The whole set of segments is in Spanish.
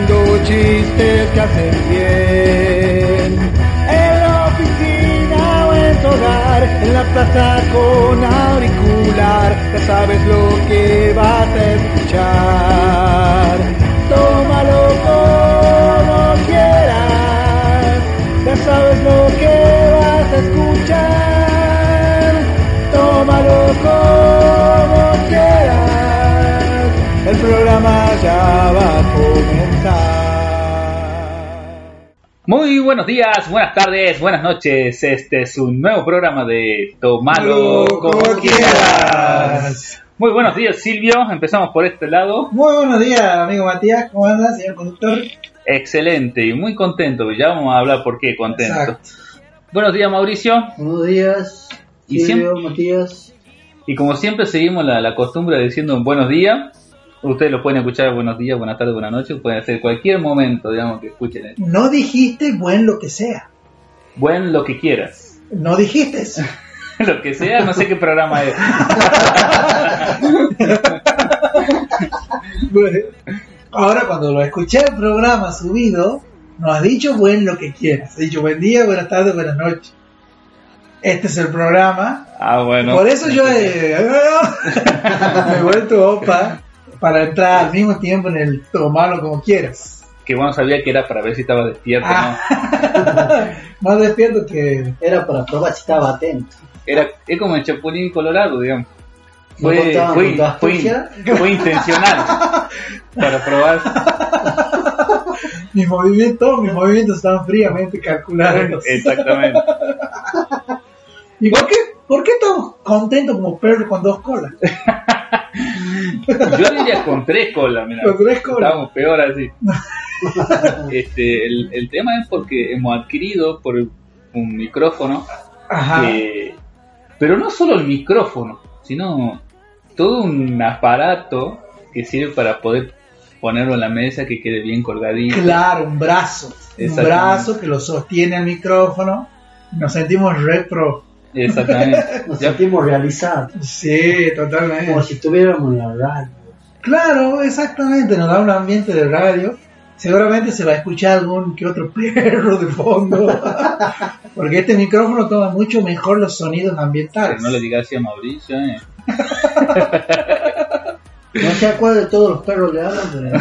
contando chistes que hacen bien. En la oficina o en tu hogar, en la plaza con auricular, ya sabes lo que vas a escuchar. Tómalo como quieras, ya sabes lo que vas a escuchar. Tómalo como programa ya va a comenzar. Muy buenos días, buenas tardes, buenas noches. Este es un nuevo programa de Tomalo como, quieras. Muy buenos días, Silvio. Empezamos por este lado. Muy buenos días, amigo Matías. ¿Cómo andas, señor conductor? Excelente y muy contento. Ya vamos a hablar por qué contento. Exacto. Buenos días, Mauricio. Buenos días, Y Silvio, siempre- Matías. Y como siempre seguimos la, la costumbre de diciendo un buenos días. Ustedes lo pueden escuchar buenos días, buenas tardes, buenas noches. Pueden hacer cualquier momento, digamos, que escuchen. esto. No dijiste buen lo que sea. Buen lo que quieras. No dijiste. lo que sea, no sé qué programa es. Ahora cuando lo escuché el programa subido, no has dicho buen lo que quieras. Has dicho buen día, buenas tardes, buenas noches. Este es el programa. Ah, bueno. Por eso yo he, me he vuelto opa para entrar al mismo tiempo en el tomarlo como quieras. Que bueno, sabía que era para ver si estaba despierto, Ah. ¿no? Más despierto que... Era para probar si estaba atento. Era, es como el Chapulín Colorado, digamos. ¿No Fue, fue, fue, intencional para probar. Mis movimientos, mis movimientos estaban fríamente calculados. Exactamente. ¿Y por qué, por qué estamos contentos como perro con dos colas? Yo diría con tres colas, mira. Con tres colas. Estábamos peor así. Este, el, el tema es porque hemos adquirido por un micrófono, Ajá. que- pero no solo el micrófono, sino todo un aparato que sirve para poder ponerlo en la mesa que quede bien colgadito. Claro, un brazo. Un brazo que lo sostiene el micrófono. Nos sentimos re pro. Exactamente. Nos Ya- sentimos realizados. Sí, totalmente. Como si estuviéramos en la radio. Claro, exactamente. Nos da un ambiente de radio. Seguramente se va a escuchar algún que otro perro de fondo. Porque este micrófono toma mucho mejor los sonidos ambientales. no le digas así a Mauricio, eh. No sé a cuál de todos los perros le hablan, pero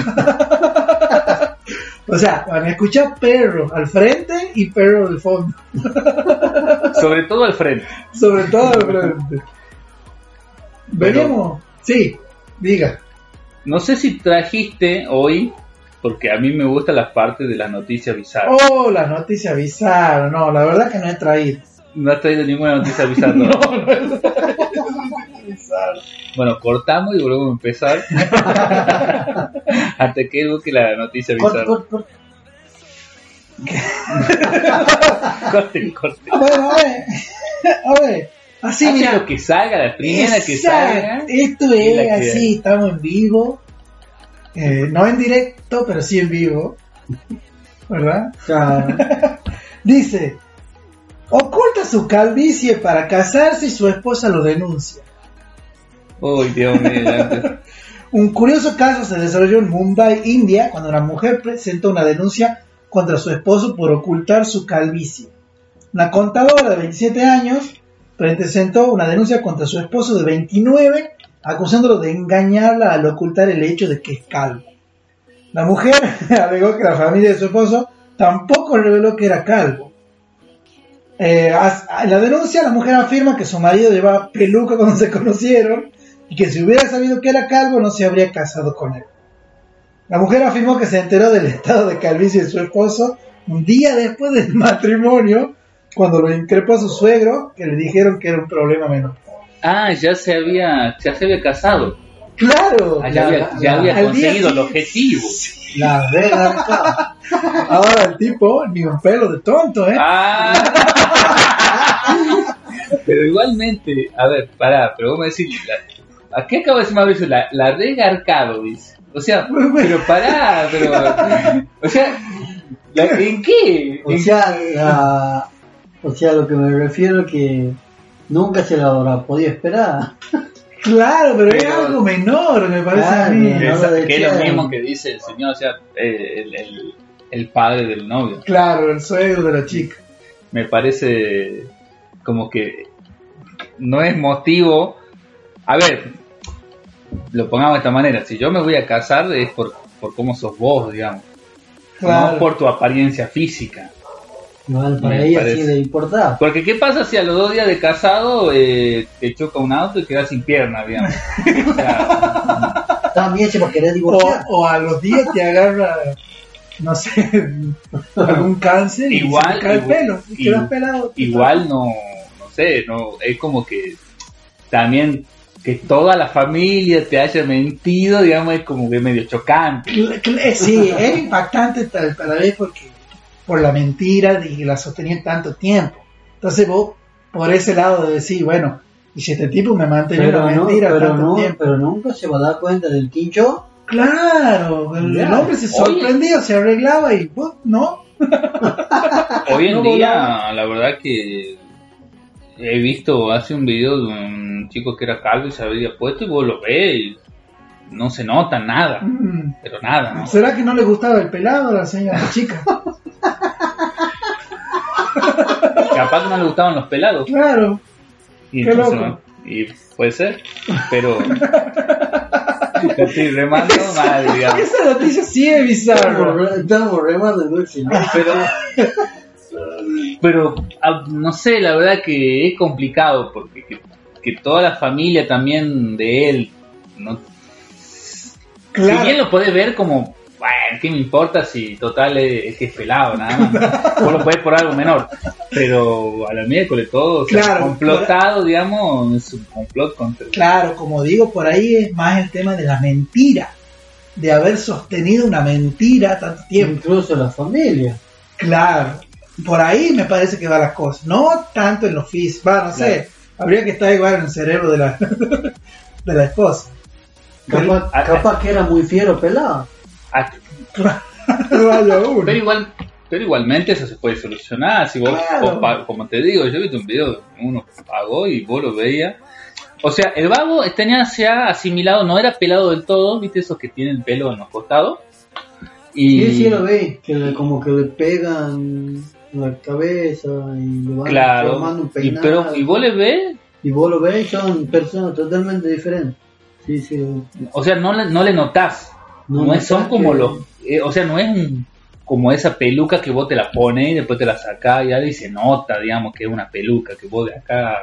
O sea, van a escuchar perro al frente y perro del fondo. Sobre todo al frente. Sobre todo al frente. Venimos. Sí, diga. No sé si trajiste hoy, porque a mí me gustan las partes de las noticias bizarras. Oh, la noticia bizarra. No, la verdad que no he traído. No has traído ninguna noticia bizarra. ¿no? Bueno, cortamos y volvemos a empezar. Hasta que busque la noticia Cort, bizarra. cort, cort. Bueno, a ver. A ver. Así, Hace mira. lo que salga, la primera que salga. Esto es así, estamos en vivo. Eh, no en directo, pero sí en vivo. ¿Verdad? Claro. Dice, oculta su calvicie para casarse y su esposa lo denuncia. Un curioso caso se desarrolló en Mumbai, India, cuando una mujer presentó una denuncia contra su esposo por ocultar su calvicie. Una contadora de 27 años presentó una denuncia contra su esposo de 29, acusándolo de engañarla al ocultar el hecho de que es calvo. La mujer alegó que la familia de su esposo tampoco reveló que era calvo. Eh, en la denuncia, la mujer afirma que su marido llevaba peluca cuando se conocieron y que si hubiera sabido que era calvo no se habría casado con él. La mujer afirmó que se enteró del estado de calvicie de su esposo un día después del matrimonio, cuando lo increpó a su suegro, que le dijeron que era un problema menor. Ah, ya se había, ya se había casado. ¡Claro! Ah, ya había, ya conseguido el objetivo. La vega. Ahora el tipo, ni un pelo de tonto, ¿eh? Ah. pero igualmente, a ver, pará, pero vos me decís, la- ¿a qué acabo de decir Mauricio? La, la regarcado, dice. O sea, pero pará, pero. O sea, ¿la- ¿en qué? O ¿En- sea, la- o sea, lo que me refiero que nunca se la habrá podido esperar. Claro, pero, es algo menor, me parece a mí. Esa- que es lo mismo que dice el señor, o sea, eh, el, el- el padre del novio. Claro, el suegro de la chica. Me parece como que no es motivo. A ver, lo pongamos de esta manera: si yo me voy a casar es por, por cómo sos vos, digamos, Claro. no por tu apariencia física. No, para Me ella parece. sí le importaba. Porque, ¿qué pasa si a los dos días de casado eh, te choca un auto y quedas sin pierna, digamos? O sea, Estaba bien hecho para querer O, divorciar. o a los días te agarra, no sé, algún cáncer y Igual, se te cae el pelo. Y pelado. igual no, no sé, no es como que también que toda la familia te haya mentido, digamos, es como que medio chocante. Eh, Sí, era impactante tal, a la vez porque por la mentira que la sostenía tanto tiempo. Entonces vos, por ese lado de decir, bueno, y si este tipo me mantenía Pero, una no, mentira pero, tanto no, tiempo. pero nunca se va a dar cuenta del quincho. Claro, el, el hombre se Oye. sorprendía, se arreglaba y vos, no. Hoy en No día, volaba. la verdad que he visto hace un video de un chico que era calvo y se había puesto y vos lo ves y no se nota nada, Mm. pero nada, ¿no? ¿Será que no le gustaba el pelado a la señora chica? Capaz que no le gustaban los pelados. Claro. Y, Qué entonces, loco. ¿no? y puede ser, pero estoy remando mal, digamos. Esa noticia sí es bizarra. Estamos, remando dulce. ¿no? Pero, pero ah, no sé, la verdad que es complicado porque que, que toda la familia también de él, no, si Claro. bien lo podés ver como, bueno, ¿qué me importa si total es, es que es pelado nada más? Vos lo podés por algo menor, pero a la miércoles todo, o sea, Claro. complotado, digamos, es un complot contra Claro, como digo, por ahí es más el tema de la mentira. De haber sostenido una mentira tanto tiempo. Incluso la familia. Claro. Por ahí me parece que va las cosas. No tanto en los físicos. Va, no sé. Habría que estar igual en el cerebro de la, de la esposa. Capaz, capaz que era muy fiero pelado. Vaya uno. Pero igual, pero igualmente eso se puede solucionar. Si vos, Claro. vos como te digo, yo he visto un video de uno que pagó y vos lo veías. O sea, el vago tenía ya asimilado, no era pelado del todo, viste esos que tienen pelo en los costados. Y Sí, sí lo ve, que le- como que le pegan la cabeza y le van claro, formando un y, peinado. pero y vos le ves, Y vos lo ves, son personas totalmente diferentes. Sí, sí. o sea, no le, no le notás. No, es- son como que- los, eh, o sea, no es un- como esa peluca que vos te la pones y después te la sacás y, y se nota, digamos, que es una peluca, que vos de acá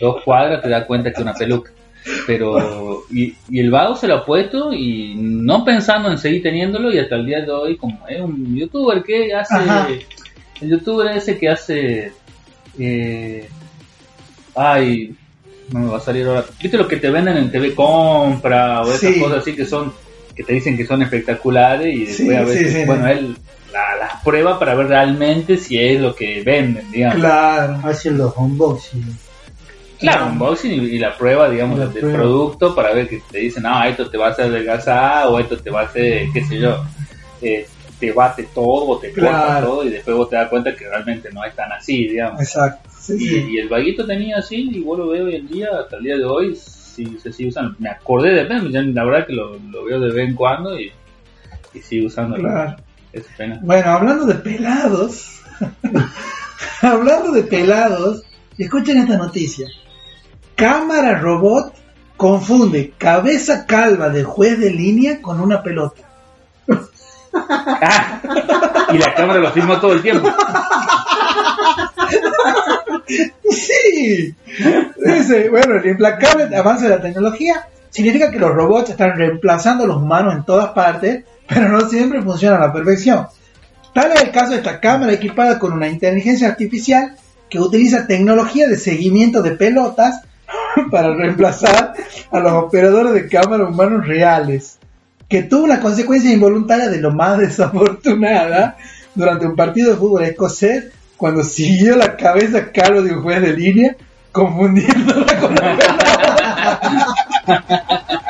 dos cuadras te das cuenta que es una peluca. Pero, y, y el vago se lo ha puesto y no pensando en seguir teniéndolo y hasta el día de hoy, como es un youtuber que hace. El youtuber ese que hace, eh, ay, no me va a salir ahora. ¿Viste lo que te venden en TV Compra o esas Sí. cosas así que son, que te dicen que son espectaculares y después Sí, a veces, sí, sí. bueno, él la- las prueba para ver realmente si es lo que venden, digamos. Claro. Hacen los unboxing. Claro, unboxing y, y la prueba, digamos, La del prueba. producto para ver que te dicen, ah, esto te va a hacer adelgazar o esto te va a hacer, qué sé yo, eh, te bate todo o te corta Claro. todo y después vos te das cuenta que realmente no es tan así, digamos. Exacto. Sí, Y, sí. y el vaguito tenía así, y vos lo veo hoy en día, hasta el día de hoy, sí se sigue usando. Me acordé de ya la verdad que lo, lo veo de vez en cuando y, y sigue usando. Claro. Es pena. Bueno, hablando de pelados. hablando de pelados. Escuchen esta noticia. Cámara robot confunde cabeza calva de juez de línea con una pelota. Ah, y la cámara lo filmó todo el tiempo. Sí. Dice, bueno, el implacable avance de la tecnología significa que los robots están reemplazando a los humanos en todas partes, pero no siempre funcionan a la perfección. Tal es el caso de esta cámara equipada con una inteligencia artificial que utiliza tecnología de seguimiento de pelotas para reemplazar a los operadores de cámara humanos reales, que tuvo una consecuencia involuntaria de lo más desafortunada durante un partido de fútbol escocés cuando siguió la cabeza calva de un juez de línea confundiéndola con la pelota.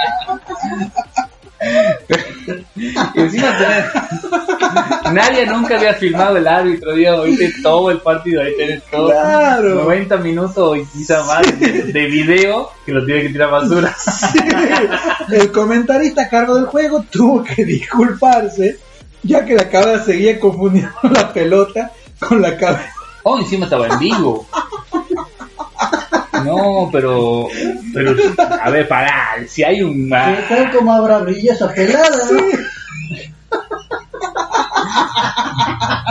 Y encima nadie nunca había filmado el árbitro, digamos, viste todo el partido, ahí tenés todo. Claro. 90 minutos y quizá más de, de video que lo tiene que tirar a basura. Sí. El comentarista a cargo del juego tuvo que disculparse, ya que la cabra seguía confundiendo la pelota con la cabeza. Oh, encima estaba en vivo. No, pero, pero, a ver, pará, si hay un... ¿Qué tal como habrá brilla esa pelada? no?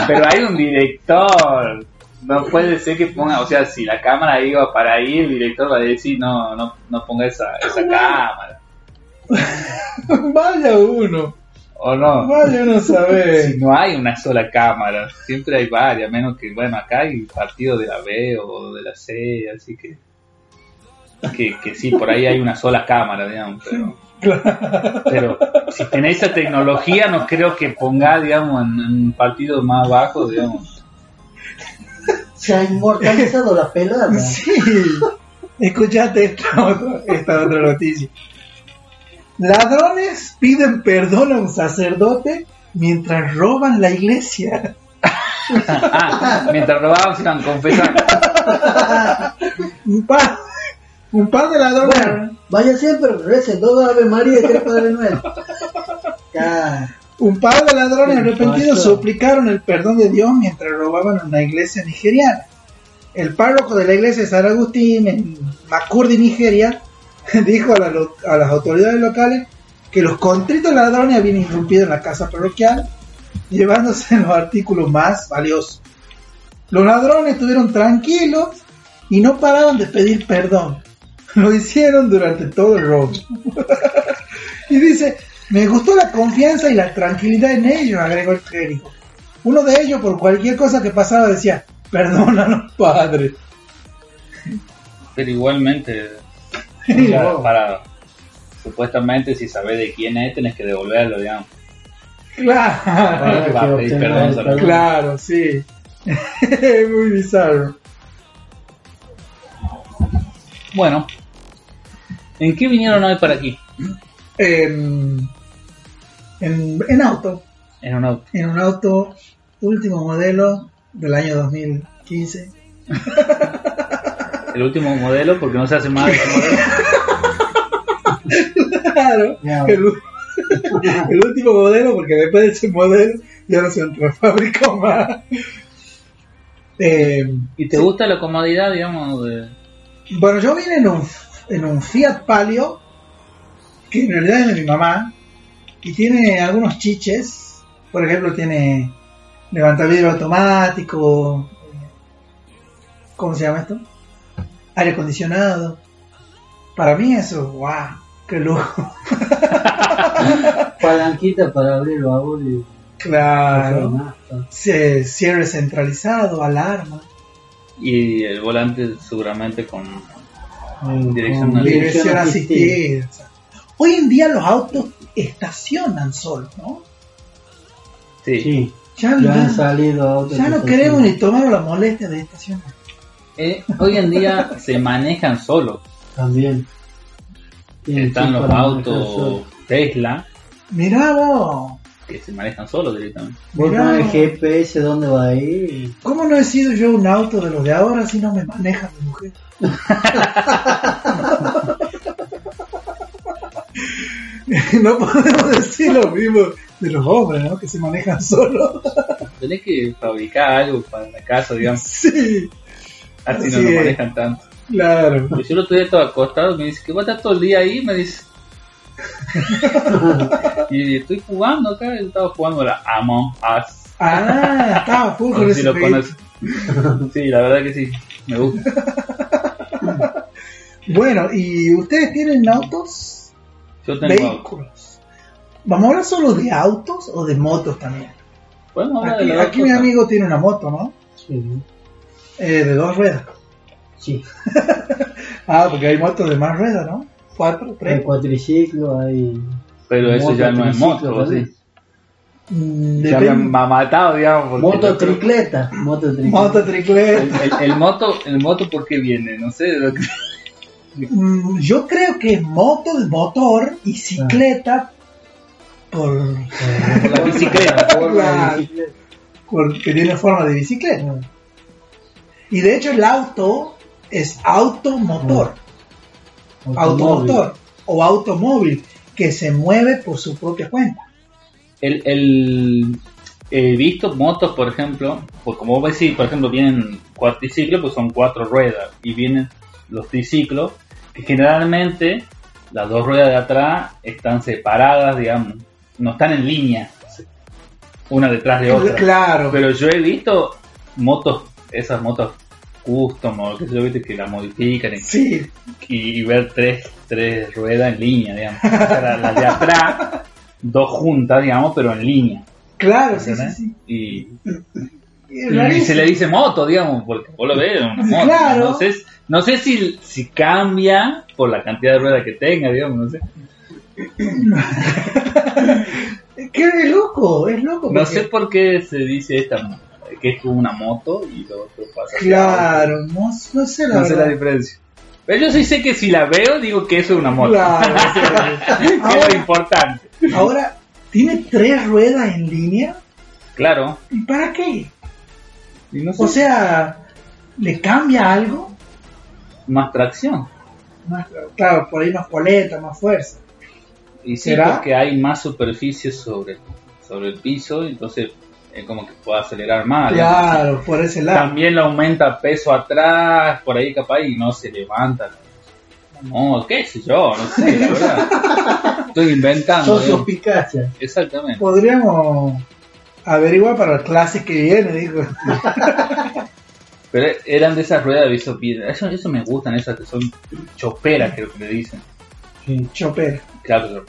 Pero hay un director. No puede ser que ponga, o sea, si la cámara iba para ahí, el director va a decir, no, no, no ponga esa, esa cámara. Vaya uno, ¿O no? vaya uno a Si no hay una sola cámara, siempre hay varias, menos que, bueno, acá hay partido de la B o de la C, así que, que, que sí, por ahí hay una sola cámara, digamos, pero, pero si tenés esa tecnología, no creo que ponga, digamos, en, en un partido más bajo, digamos. Se ha inmortalizado la pelada. Sí. Escuchate esta otra, esta otra noticia. Ladrones piden perdón a un sacerdote mientras roban la iglesia. Ah, mientras robaban se iban confesando. Un par, de ladrones. Bueno, vaya siempre, recen dos Ave María y tres Padre Nuestro. Un par de ladrones arrepentidos suplicaron el perdón de Dios mientras robaban una iglesia nigeriana. El párroco de la iglesia de San Agustín en Makurdi, Nigeria, dijo a, la a las autoridades locales que los contritos ladrones habían irrumpido en la casa parroquial, llevándose los artículos más valiosos. Los ladrones estuvieron tranquilos y no paraban de pedir perdón. Lo hicieron durante todo el robo. y dice, me gustó la confianza y la tranquilidad en ellos, agregó el clérigo. Uno de ellos, por cualquier cosa que pasaba, decía, perdónanos, padre. Pero igualmente, o sea, para supuestamente si sabes de quién es, tenés que devolverlo, digamos. Claro, Para pedir perdón perdón. claro, sí. Muy bizarro. Bueno, ¿en qué vinieron hoy para aquí? En, en, en auto, En un auto. en un auto último modelo del año 2015. El último modelo, porque no se hace más de ese modelo. Claro, Ya. el, el último modelo, porque después de ese modelo ya no se fabricó más. Eh, ¿Y te gusta la comodidad, digamos, de... bueno, yo vine en un, en un Fiat Palio, que en realidad es de mi mamá, y tiene algunos chiches. Por ejemplo, tiene levantavidrio automático. eh, ¿Cómo se llama esto? Aire acondicionado. Para mí eso, wow, qué lujo. Palanquita para abrir el baúl y Claro. Ce- Cierre centralizado, alarma, Y el volante seguramente con... Con Dirección dirección dirección asistida. Hoy en día los autos estacionan solos, ¿no? Sí. Sí, Ya, ya han ya- salido autos. ya no queremos ni tomar la molestia de estacionar. Eh, hoy en día se manejan solos. También. Tienen Están los autos Tesla Mirá vos, que se manejan solos directamente. Vos Mirá. pones GPS dónde va a ir. ¿cómo no he sido yo un auto de los de ahora si no me maneja mi mujer? no podemos decir lo mismo de los hombres, ¿no? Que se manejan solos. Tenés que fabricar algo para la casa, digamos. sí, Así Así no lo manejan tanto. claro. Yo el otro día estaba acostado, me dice que va a estar todo el día ahí, me dice. y estoy jugando acá, estaba jugando la Among Us. Ah, estaba full con si ese lo jueguito. conoces. Sí, la verdad que sí, me gusta. Bueno, ¿y ustedes tienen autos? Yo tengo auto. Vehículos. ¿Vamos a hablar solo de autos o de motos también? Bueno, ahora de Aquí, aquí mi amigo tiene una moto, ¿no? Sí, Eh, de dos ruedas. sí. Ah, porque hay motos de más ruedas, ¿no? Cuatro, Hay tres. cuatriciclo, hay. Pero eso ya no es moto. ¿sí? Mm, Ya me depende- ha matado, digamos. porque el Moto otro- tricleta. Moto tricleta. Moto El, tricleta. el- el moto, el moto, ¿por qué viene? No sé. lo que- Mm, yo creo que es moto de motor y cicleta Por, Por la bicicleta. Claro. bicicleta. porque tiene forma de bicicleta. Y de hecho el auto es automotor, automotor o automóvil que se mueve por su propia cuenta. El, el- he visto motos, por ejemplo, pues como vos decís, por ejemplo, vienen cuatriciclos, pues son cuatro ruedas, y vienen los triciclos, que generalmente las dos ruedas de atrás están separadas, digamos, no están en línea, una detrás de otra. Claro, Pero yo he visto motos, esas motos custom o qué sé yo, viste, que la modifican y, sí, y ver tres, tres ruedas en línea, digamos. O sea, la- las de atrás, dos juntas, digamos, pero en línea. claro, sí, sí. Y, se le dice moto, digamos, porque vos lo ves, es una moto. Claro. No sé, no sé si, si cambia por la cantidad de ruedas que tenga, digamos, no sé. Es loco, es loco. No sé por qué se dice esta, que es una moto y lo otro pasa. hacia Claro, no, no sé la No sé la diferencia. Pero yo sí sé que si la veo, digo que eso es una moto. Claro, que es Ahora- lo importante. Ahora, ¿tiene tres ruedas en línea? Claro. ¿Y para qué? Y no sé, O sea, ¿le cambia algo? más tracción. Más, claro, por ahí más poleta, más fuerza. Y sí, ¿Será? porque hay más superficie sobre, sobre el piso, entonces es como que puede acelerar más. Claro, por ese lado. También le aumenta peso atrás, por ahí capaz, y no se levanta. No, qué sé yo, no sé, la verdad. Estoy inventando. Digamos. Picacha. Exactamente. Podríamos averiguar para las clases que viene, digo. Pero eran de esas ruedas de viso Eso, eso me gustan, esas que son choperas, creo que le dicen. Sí. Chopera. Claro.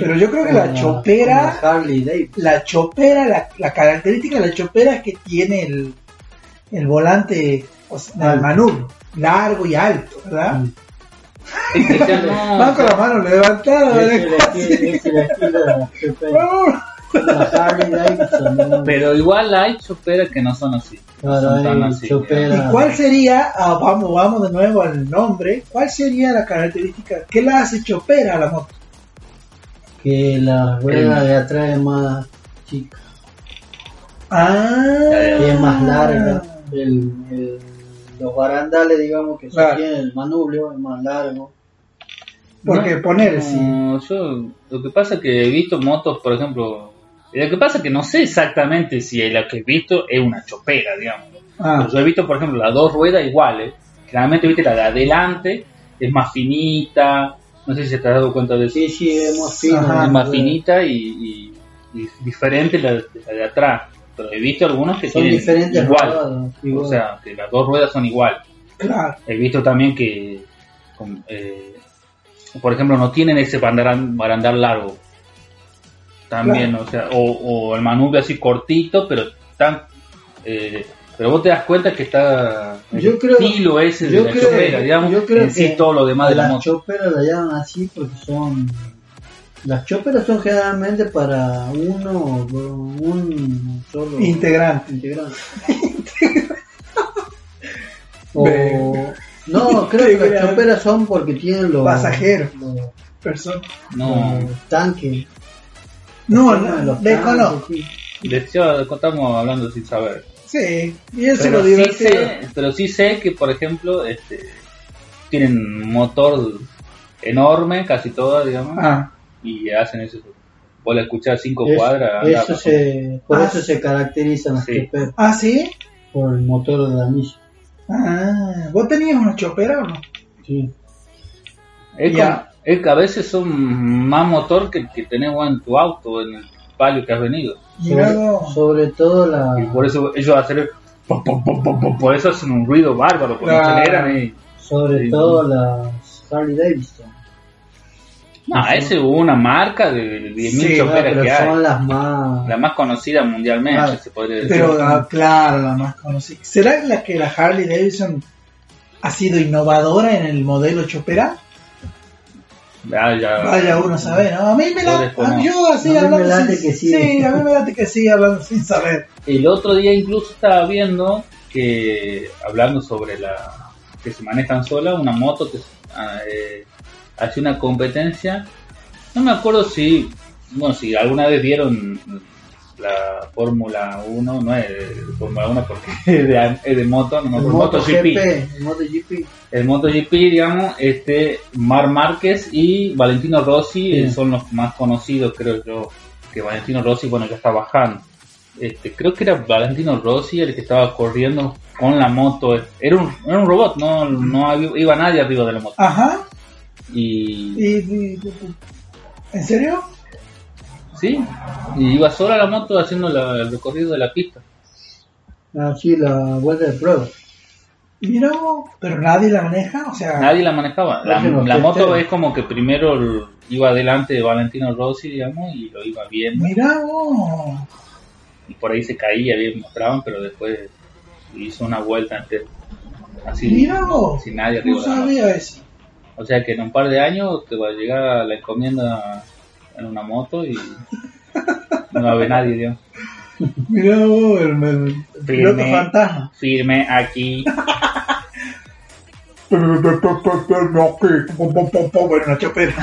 Pero yo creo que la chopera, la chopera, la, la característica de la chopera es que tiene el, el volante, o sea, manubrio, largo y alto, ¿verdad? Mm. Van con la mano levantada, Es el ¿verdad? estilo- es el estilo de la chopera. La Harley Davidson. ¿no? Pero igual hay choperas que no son así. Claro, son tan hay así. chopera. ¿Y cuál sería, ah, vamos, vamos de nuevo al nombre, cuál sería la característica, qué la hace chopera a la moto? Que la rueda de atrás es más chica. Ah, que es más larga. El, el- los barandales, digamos, que Claro. sostienen el manubrio, es más largo. Porque No, poner, no, sí. yo lo que pasa es que he visto motos, por ejemplo, lo que pasa es que no sé exactamente si la que he visto es una chopera, digamos. Ah, yo he visto, por ejemplo, las dos ruedas iguales. Generalmente, viste, la de adelante es más finita. No sé si te has dado cuenta de eso. Sí, sí, es más fino. Ajá, es más finita y, y- y diferente la, de la de atrás. Pero he visto algunos que Son tienen diferentes igual. O sea, que las dos ruedas son igual. claro. He visto también que, con- eh, por ejemplo, no tienen ese barandal, barandal largo. También, o sea, o, o el manubrio así cortito, pero tan... eh, pero vos te das cuenta que está el Yo creo- estilo ese yo de la creo- chopera, digamos, yo creo en sí que todo lo demás de la las moto. choperas la llaman así porque son. Las choperas son generalmente para uno, un solo Integrante. integrante. o, no, creo que las choperas son porque tienen los Pasajeros. los, Persona. No, los tanques. No, no, desconozco. sí. de hecho, estamos hablando sin saber. Sí, y eso es Pero lo sí, divertido. sé, pero sí sé que, por ejemplo, este, tienen un motor enorme, casi todas, digamos, Ah, y hacen eso. Vos la escuchás cinco Es- cuadras, anda, eso se, por Ah, eso se caracterizan las Sí. choperas, ah, sí. por el motor de la misma. Ah, ¿vos tenías una chopera o no? Sí. Es. Es que a veces son más motor que el que tenés vos en tu auto, en el palio que has venido. Mirá Sobre, vos. sobre todo la, Y por eso ellos hacen, por eso hacen un ruido bárbaro, porque Claro. aceleran y... sobre Sí. todo las Harley Davidson. No, esa es una marca de 10.000 Sí, que hay. son las más La más conocida mundialmente, Claro. se podría decir. Pero, ah, claro, la más conocida. ¿Será la que la Harley Davidson ha sido innovadora en el modelo chopera? Ah, ya- Vaya uno a saber, ¿no? A mí me la... a- yo así A mí me hablando late sin, que sí. a mí me late que sí, hablando sin saber. El otro día incluso estaba viendo que, hablando sobre la que se manejan sola, una moto que ah, eh, hace una competencia, No me acuerdo si, no, si alguna vez vieron la Fórmula 1, no es de Fórmula 1 porque es de, es de moto, no El MotoGP. MotoGP, el MotoGP. El MotoGP, digamos, este, Mar Márquez y Valentino Rossi eh, Sí. son los más conocidos, creo yo, que Valentino Rossi, bueno, ya está bajando. Este, creo que era Valentino Rossi el que estaba corriendo con la moto. Era un, era un robot, no, no había- iba nadie arriba de la moto. Ajá. Y, Y, y- ¿En serio? Sí, y iba sola la moto haciendo la- el recorrido de la pista. Así la vuelta de prueba. Mira, pero nadie la maneja, o sea, Nadie la manejaba. La, moto es como que primero iba delante de Valentino Rossi, digamos, y lo iba viendo. mira, y por ahí se caía, bien mostraban, pero después hizo una vuelta entera. Así, mira, sin nadie no arriba. moto. sabía eso. O sea que en un par de años te va a llegar la encomienda en una moto y no va a haber nadie, digamos. Mira, el, el- piloto Firme. fantasma. Firme aquí. Bueno, chopera.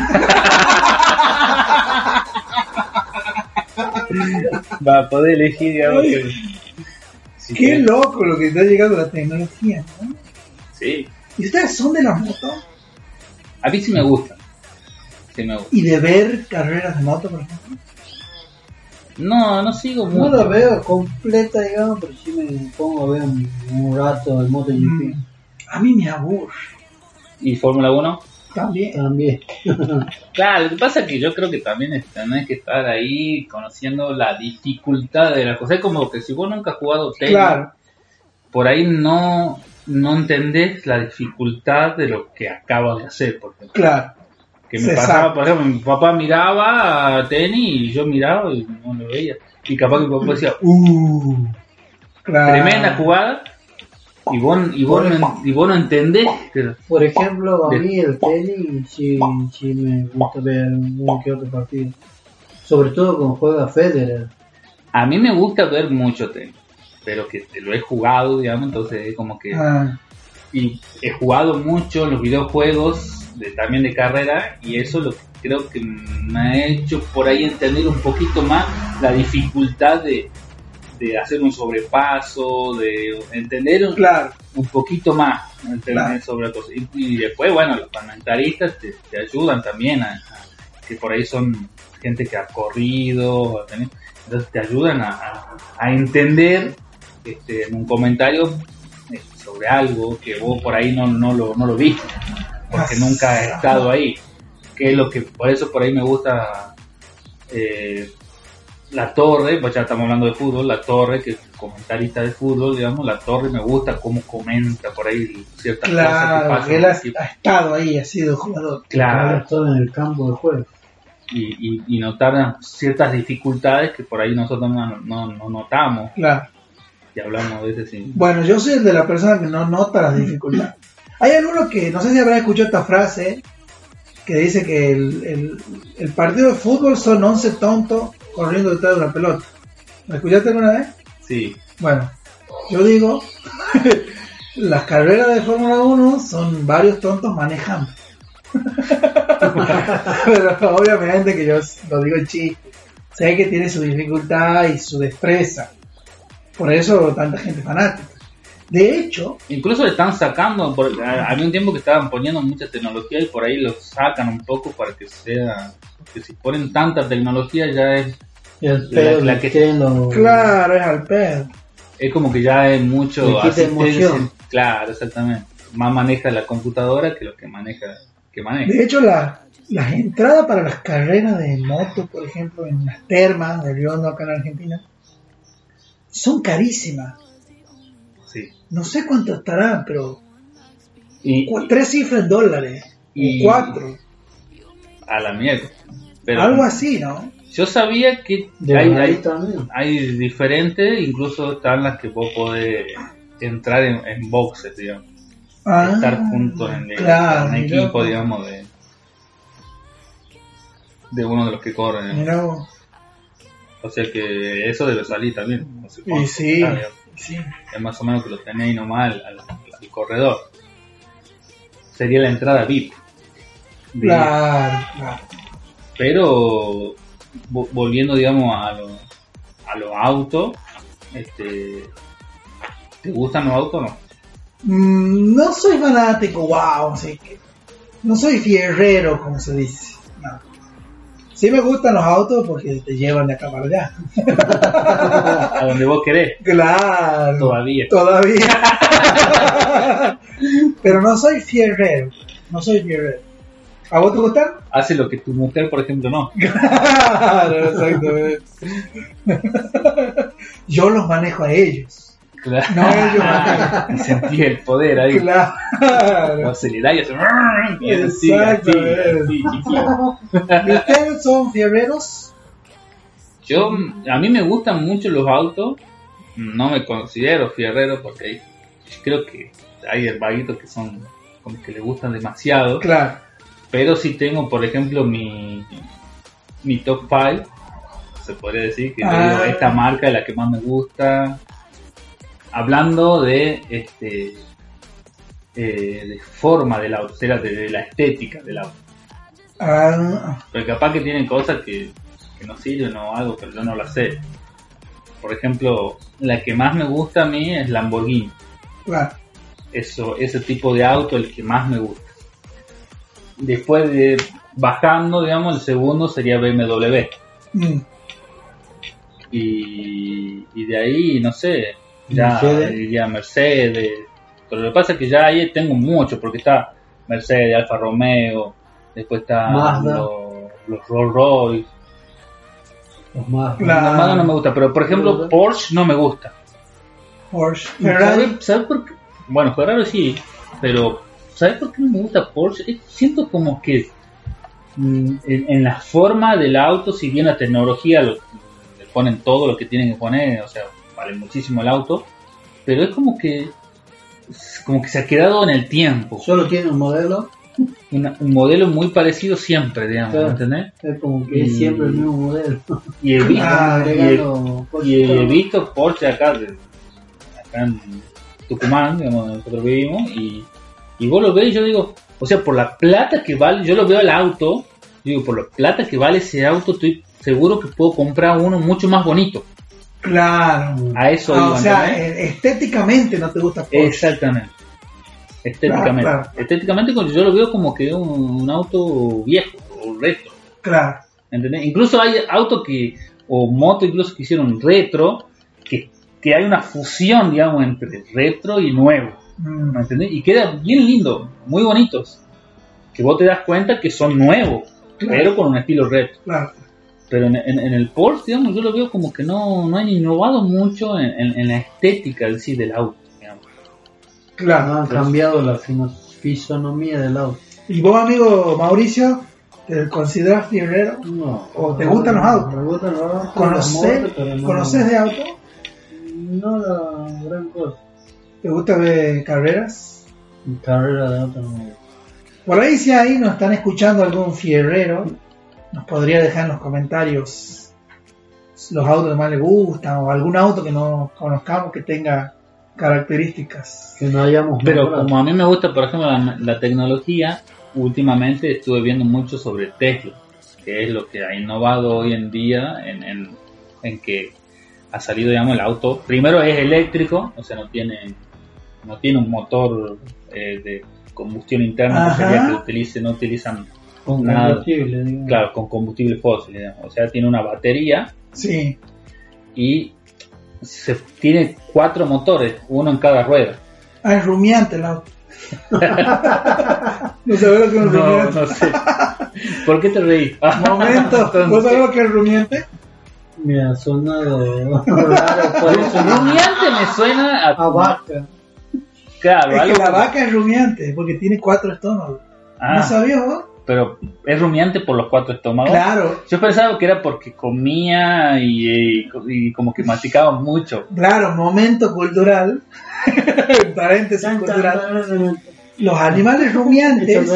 Va a poder elegir, digamos. Que- si Qué loco lo que está llegando la tecnología, ¿no? Sí. ¿Y ustedes son de la moto? A mí sí me gusta. Sí me gusta. ¿Y de ver carreras de moto, por ejemplo? No, no sigo No mucho. la veo completa, digamos, pero sí me pongo a ver un, un rato el MotoGP. A mí me aburre ¿Y Fórmula 1? también. También. Claro, lo que pasa es que yo creo que también es- tenés que estar ahí conociendo la dificultad de la cosa. Es como que si vos nunca has jugado tenis, Claro, por ahí no, no entendés la dificultad de lo que acabas de hacer. Por ejemplo. claro. Que me Se pasaba, por ejemplo, mi papá miraba a tenis y yo miraba y no lo veía. Y capaz que mi papá decía, Uh, claro. tremenda jugada. Y vos, y vos, no, y vos no entendés. Por ejemplo, a mí el tenis sí, sí me gusta ver uno que otro partido. Sobre todo cuando juega Federer. A mí me gusta ver mucho tenis, pero que lo he jugado, digamos, entonces es como que... Ah, y he jugado mucho los videojuegos de, también de carrera y eso lo que creo que me ha hecho por ahí entender un poquito más la dificultad de, de hacer un sobrepaso, de entender un, claro. un poquito más Claro. sobre la cosa. Y, y después, bueno, los comentaristas te, te ayudan también a, a- que por ahí son gente que ha corrido, entonces te ayudan a, a- a entender este, en un comentario eh, sobre algo que vos por ahí no, no, lo, no lo viste, porque nunca has estado ahí. Que es lo que, por eso por ahí me gusta eh, la torre, pues ya estamos hablando de fútbol, la torre, que es comentarista de fútbol, digamos, la torre me gusta cómo comenta por ahí ciertas cosas que Claro, pasan. él ha, estado ahí, ha sido jugador. Claro, en el campo de juego. y, y, y notar ciertas dificultades que por ahí nosotros no, no, no notamos Claro. y hablamos a veces sin... Bueno, yo soy el de la persona que no nota las dificultades. Hay alguno que, no sé si habrá escuchado esta frase, que dice que el, el, el partido de fútbol son 11 tontos corriendo detrás de una pelota. ¿Me escuchaste alguna vez? Sí, Bueno, yo digo, las carreras de Fórmula 1 son varios tontos manejando. Pero obviamente que yo lo digo en chiste. Sé que tiene su dificultad y su destreza. Por eso tanta gente fanática. De hecho, incluso le están sacando, por, había un tiempo que estaban poniendo mucha tecnología y por ahí lo sacan un poco para que sea, que si ponen tanta tecnología ya es, el La- pedo la que- claro, es al pedo. es como que ya es mucho emoción. Claro, exactamente. Más maneja la computadora que lo que maneja, que maneja. De hecho, la- las entradas para las carreras de moto, por ejemplo, en las termas de Riondo acá en Argentina, son carísimas. No sé cuánto estarán, pero Y, tres cifras en dólares. Y- cuatro. a la mierda. Pero Algo así, ¿no? yo sabía que hay, hay, también. hay diferentes, incluso están las que vos podés entrar en, en boxes, digamos. Ah, estar juntos en, el- claro, en mirá equipo, digamos, de, de uno de los que corren. O sea que eso debe salir también. No sé Y sí, está. Sí. es más o menos que lo tenéis nomás al, al- al corredor. Sería la entrada VIP. De- Claro, claro. Pero vo- volviendo, digamos, a los a los autos, este, ¿te gustan los autos o no? Mm, no soy fanático, wow, así que no soy fierrero, como se dice. No. Sí me gustan los autos porque te llevan de acá para allá. A donde vos querés, Claro. todavía. Todavía. Pero no soy fierrero. No soy fierrero. ¿A vos te gustan? Hace lo que tu mujer, por ejemplo, no. Claro, exactamente. Yo los manejo a ellos. Claro. No ellos sentí el poder ahí. Lo Claro. acelerás y hace... así, Exactamente. así, así, chiquito. ¿Y ustedes son fierreros? Yo, a mí me gustan mucho los autos. No me considero fierrero porque hay- creo que hay vaguitos que son como que le gustan demasiado. Claro. Pero sí tengo, por ejemplo, mi, mi top 5. Se podría decir que Ah. digo, esta marca es la que más me gusta. Hablando de este eh, de forma del auto, o sea, de, de la estética del auto. Ah, Pero capaz que tienen cosas que, que no sirven o algo, pero yo no las sé. Por ejemplo, la que más me gusta a mí es Lamborghini. Eso, ese tipo de auto el que más me gusta. Después de bajando, digamos, el segundo sería BMW. Mm. Y, y de ahí, no sé, ya Mercedes. diría Mercedes. Pero lo que pasa es que ya ahí tengo mucho, porque está Mercedes, Alfa Romeo, después está Mazda. los, los Rolls Royce. Los. La Mazda no me gusta, pero por ejemplo Pero- Porsche no me gusta. Porsche. Ferrari. ¿Sabes sabe por qué? Bueno, Ferrari sí, pero ¿sabes por qué no me gusta Porsche? Siento como que mm, en, en la forma del auto, si bien la tecnología lo- le ponen todo lo que tienen que poner, o sea, vale muchísimo el auto, pero es como que como que se ha quedado en el tiempo. Solo tiene un modelo. Una- un modelo muy parecido siempre, digamos, Claro. ¿entendés? Es como que es siempre el mismo modelo. Y he visto, Ah, y he- agregando cosas. Y he visto Porsche acá, en Tucumán, digamos, donde nosotros vivimos, y, y vos lo ves y yo digo, o sea, por la plata que vale, yo lo veo al auto, digo, por la plata que vale ese auto, estoy seguro que puedo comprar uno mucho más bonito. Claro. A eso Ah, iba, o sea, ¿entendés? eh, estéticamente no te gusta Porsche. Exactamente. Estéticamente. Claro, claro. Estéticamente cuando yo lo veo como que un, un auto viejo o retro. Claro. ¿entendés? Incluso hay autos que, o motos incluso que hicieron retro, que, que hay una fusión, digamos, entre retro y nuevo, Mm. ¿me entendés? Y queda bien lindo, muy bonitos, que vos te das cuenta que son nuevos, Claro. pero con un estilo retro. Claro. Pero en, en- en el Porsche, digamos, yo lo veo como que no, no han innovado mucho en, en- en la estética en sí del auto, digamos. Claro. No han cambiado la fisonomía del auto. ¿Y vos, amigo Mauricio, te consideras fierrero? No. ¿O te gustan los autos? Me gustan los autos. ¿Conoces, motos, pero no- ¿Conoces de auto? No la gran cosa. ¿Te gusta ver carreras? Mi carrera de auto no. Por ahí si ahí nos están escuchando algún fierrero, nos podría dejar en los comentarios los autos que más le gustan o algún auto que no conozcamos que tenga características. Que no hayamos Pero mejorado. como a mí me gusta, por ejemplo, la, la tecnología, últimamente estuve viendo mucho sobre Tesla, que es lo que ha innovado hoy en día en, en, en que ha salido, digamos, el auto. Primero es eléctrico, o sea, no tiene, no tiene un motor eh, de combustión interna, que Ajá. sería que utilice, no utilizan, Con nada. combustible, digamos. claro, con combustible fósil, digamos. o sea, tiene una batería Sí. y se, tiene cuatro motores, uno en cada rueda. Ah, es rumiante el auto. no sabes lo que es No, rumiante. no sé. ¿Por qué te reí? Momento, ¿vos sabés lo que es rumiante? Me ha sonado raro por eso. Rumiante me suena a, A vaca. Claro, Es que algo- la vaca es rumiante porque tiene cuatro estómagos. Ah, ¿No sabías vos? Pero es rumiante por los cuatro estómagos. Claro, Yo pensaba que era porque comía y, y- y como que masticaba mucho. claro, momento cultural. Paréntesis cultural. Los animales rumiantes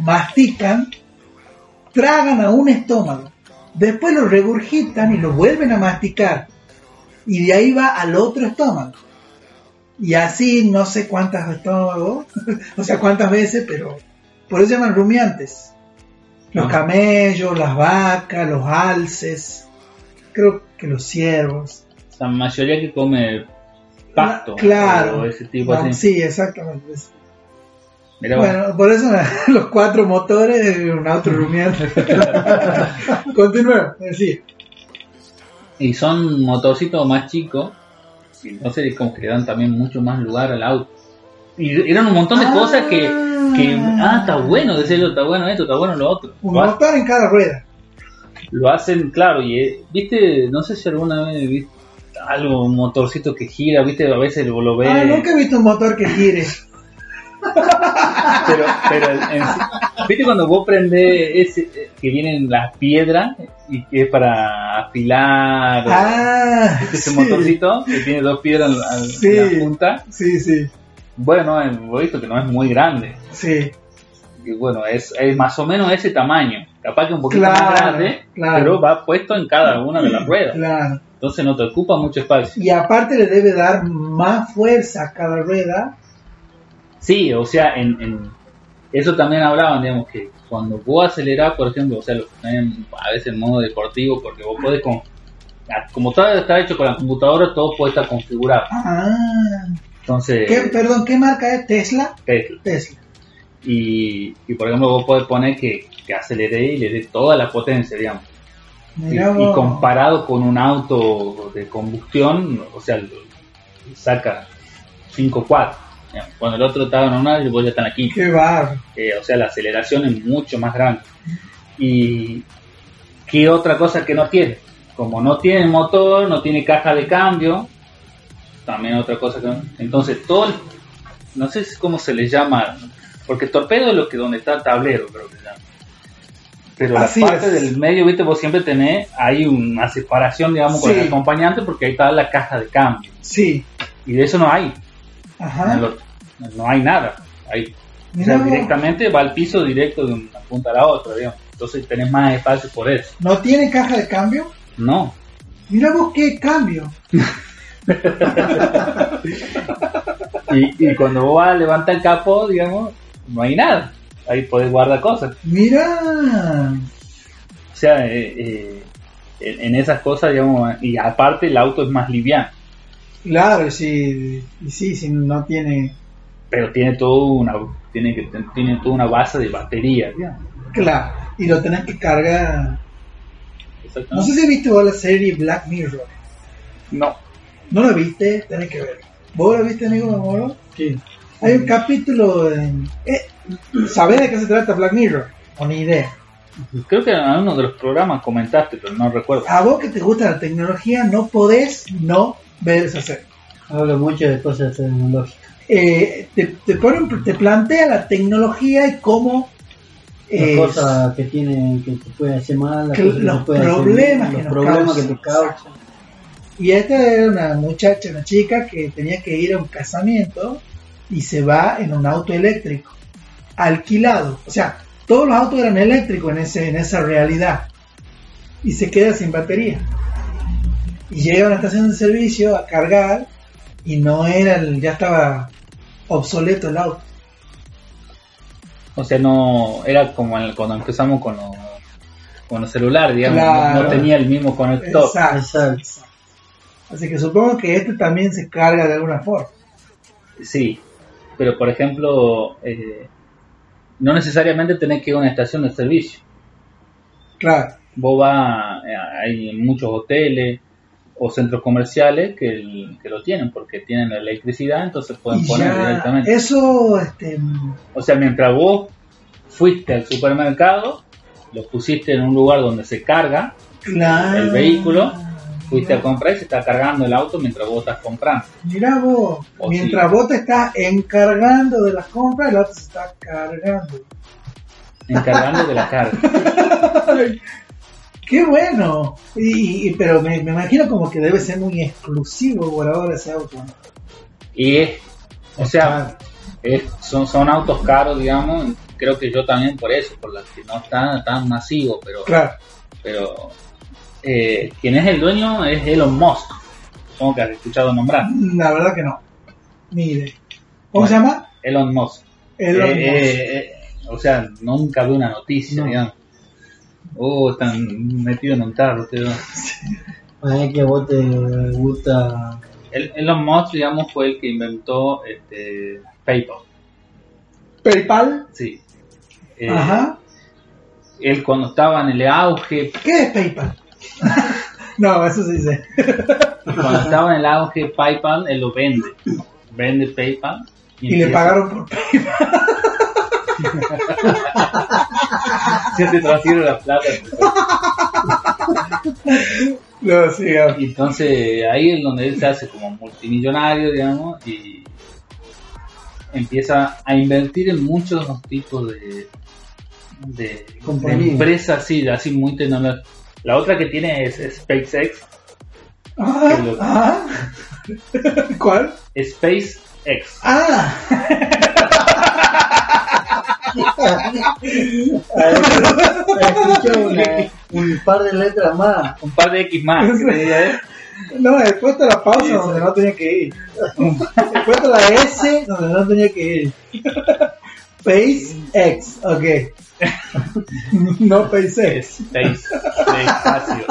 mastican, tragan a un estómago, después lo regurgitan y lo vuelven a masticar. Y de ahí va al otro estómago. Y así no sé cuántas estómagos, o sea cuántas veces, pero por eso se llaman rumiantes. Los camellos, las vacas, los alces, creo que los ciervos. La mayoría que come pasto. Claro. O ese tipo Ah, así. Sí, exactamente. Vos. Bueno, por eso los cuatro motores de un auto rumiante. Continuemos, decir. Y son motorcitos más chicos. Entonces como que le dan también mucho más lugar al auto. Y eran un montón de Ah. cosas que, que, ah, está bueno, decía yo, está bueno esto, está bueno lo otro. Un Lo, motor en cada rueda. lo hacen, claro, y eh, viste, no sé si alguna vez viste algo, un motorcito que gira, viste, a veces lo, lo ves. Ah, nunca he visto un motor que gire. Pero, pero en viste cuando vos prendés ese eh, que vienen las piedras y que es para afilar. Ah, ¿Viste ese sí. motorcito que tiene dos piedras en la, en Sí. la punta? Sí, sí, Bueno, eh, vos visto que no es muy grande. sí. Y bueno, es, es más o menos ese tamaño. Capaz que un poquito Claro, más grande, claro. pero va puesto en cada una de las ruedas. Claro. Entonces no te ocupa mucho espacio. Y aparte le debe dar más fuerza a cada rueda. Sí, o sea, en, en- eso también hablaban, digamos, que cuando vos acelerás, por ejemplo, o sea, lo ponen a veces en modo deportivo, porque vos podés, con, como todo está hecho con la computadora, todo puede estar configurado. Ah. Entonces, ¿Qué, perdón, ¿qué marca es? ¿Tesla? Tesla. Tesla. Y, y por ejemplo, vos podés poner que, que acelere y le dé toda la potencia, digamos. Y, y comparado con un auto de combustión, o sea, saca 5 4. Cuando el otro estaba normal, vos ya están aquí. Qué bárbaro. Eh, o sea, la aceleración es mucho más grande. ¿Y qué otra cosa que no tiene? Como no tiene motor, no tiene caja de cambio, también otra cosa que. Entonces, todo el- no sé cómo se le llama, porque torpedo es lo que donde está el tablero, creo que llama. Pero Así la parte es. del medio, viste, vos siempre tenés ahí una separación, digamos, con el acompañante, porque ahí está la caja de cambio. Sí. Y de eso no hay. en Ajá. el otro. No hay nada. Hay o sea, directamente va al piso directo de una punta a la otra, digamos. Entonces tenés más espacio por eso. ¿No tiene caja de cambio? No. Mira vos qué cambio. Y, y cuando vos levantar el capó, digamos, no hay nada. Ahí podés guardar cosas. Mira. O sea, eh, eh, en, esas cosas, digamos, y aparte el auto es más liviano. Claro, sí. Sí, si no tiene. Pero tiene todo una, tiene que, tiene toda una base de batería, digamos. Claro. Y lo tenés que cargar. No sé si viste vos la serie Black Mirror. No. ¿No la viste? Tenés que ver. ¿Vos la viste, amigo Moro? Sí. Hay un capítulo en... Eh, ¿Sabés de qué se trata Black Mirror? O ni idea. Creo que en uno de los programas comentaste, pero no recuerdo. A vos que te gusta la tecnología, no podés no ver esa serie. Habla mucho de cosas tecnológicas. Eh, te, te, ponen- te plantea la tecnología y cómo... Las cosas que tienen, que te pueden hacer mal, las que cosas que los te problemas que los nos problemas causan. que te causan. Y esta era una muchacha, una chica que tenía que ir a un casamiento y se va en un auto eléctrico, alquilado. O sea, todos los autos eran eléctricos en, ese, en esa realidad. Y se queda sin batería. Y llega a una estación de servicio a cargar y no era, el- ya estaba obsoleto el auto. O sea, no era como el- cuando empezamos con los, con los celulares, digamos, no- no, tenía el mismo conector. Exacto. Exacto. Así que supongo que este también se carga de alguna forma. Sí, pero por ejemplo, eh, no necesariamente tenés que ir a una estación de servicio. Claro. Vos vas, eh, hay muchos hoteles o centros comerciales que, el- que lo tienen porque tienen la electricidad, entonces pueden Y poner ya, directamente. eso, este, O sea, mientras vos fuiste al supermercado, lo pusiste en un lugar donde se carga, claro. el vehículo, fuiste a comprar y se está cargando el auto mientras vos estás comprando. Mira vos, O mientras vos te estás encargando de las compras, el otro se está cargando. Encargando de la carga. ¡Qué bueno! Y, y- pero me, me imagino como que debe ser muy exclusivo por ahora ese auto. Y es, o sea, es- son, son autos caros, digamos, creo que yo también por eso, por las que no están tan masivos, pero, Claro, pero eh, quien es el dueño es Elon Musk, supongo que has escuchado nombrar, la verdad que no. Ni idea. ¿Cómo Bueno. se llama? Elon Musk. Elon Eh, Musk. eh, eh, o sea, nunca vi una noticia, No. digamos. Oh, están metidos en un tarro. Pero... Ay, que a vos te gusta. El, Elon Musk, digamos, fue el que inventó este, PayPal. ¿PayPal? Sí. Eh, Ajá. Él cuando estaba en el auge, ¿Qué es PayPal? No, eso sí sé. cuando estaba en el auge PayPal, él lo vende. Vende PayPal. Y le pagaron por PayPal. Se te transfiere la plata. No, sí. Y entonces ahí es donde él se hace como multimillonario, digamos, y empieza a invertir en muchos tipos de, de, de empresas así, así muy tecnológicas. La otra que tiene es SpaceX. Ah, ah. ¿Cuál? SpaceX. Ah, Escucha una- un par de letras más. Un par de X más. te ¿eh? no, después de la pausa donde no tenía que ir. Después de la S donde no tenía que ir. SpaceX, ok. no SpaceX. Space, de espacio.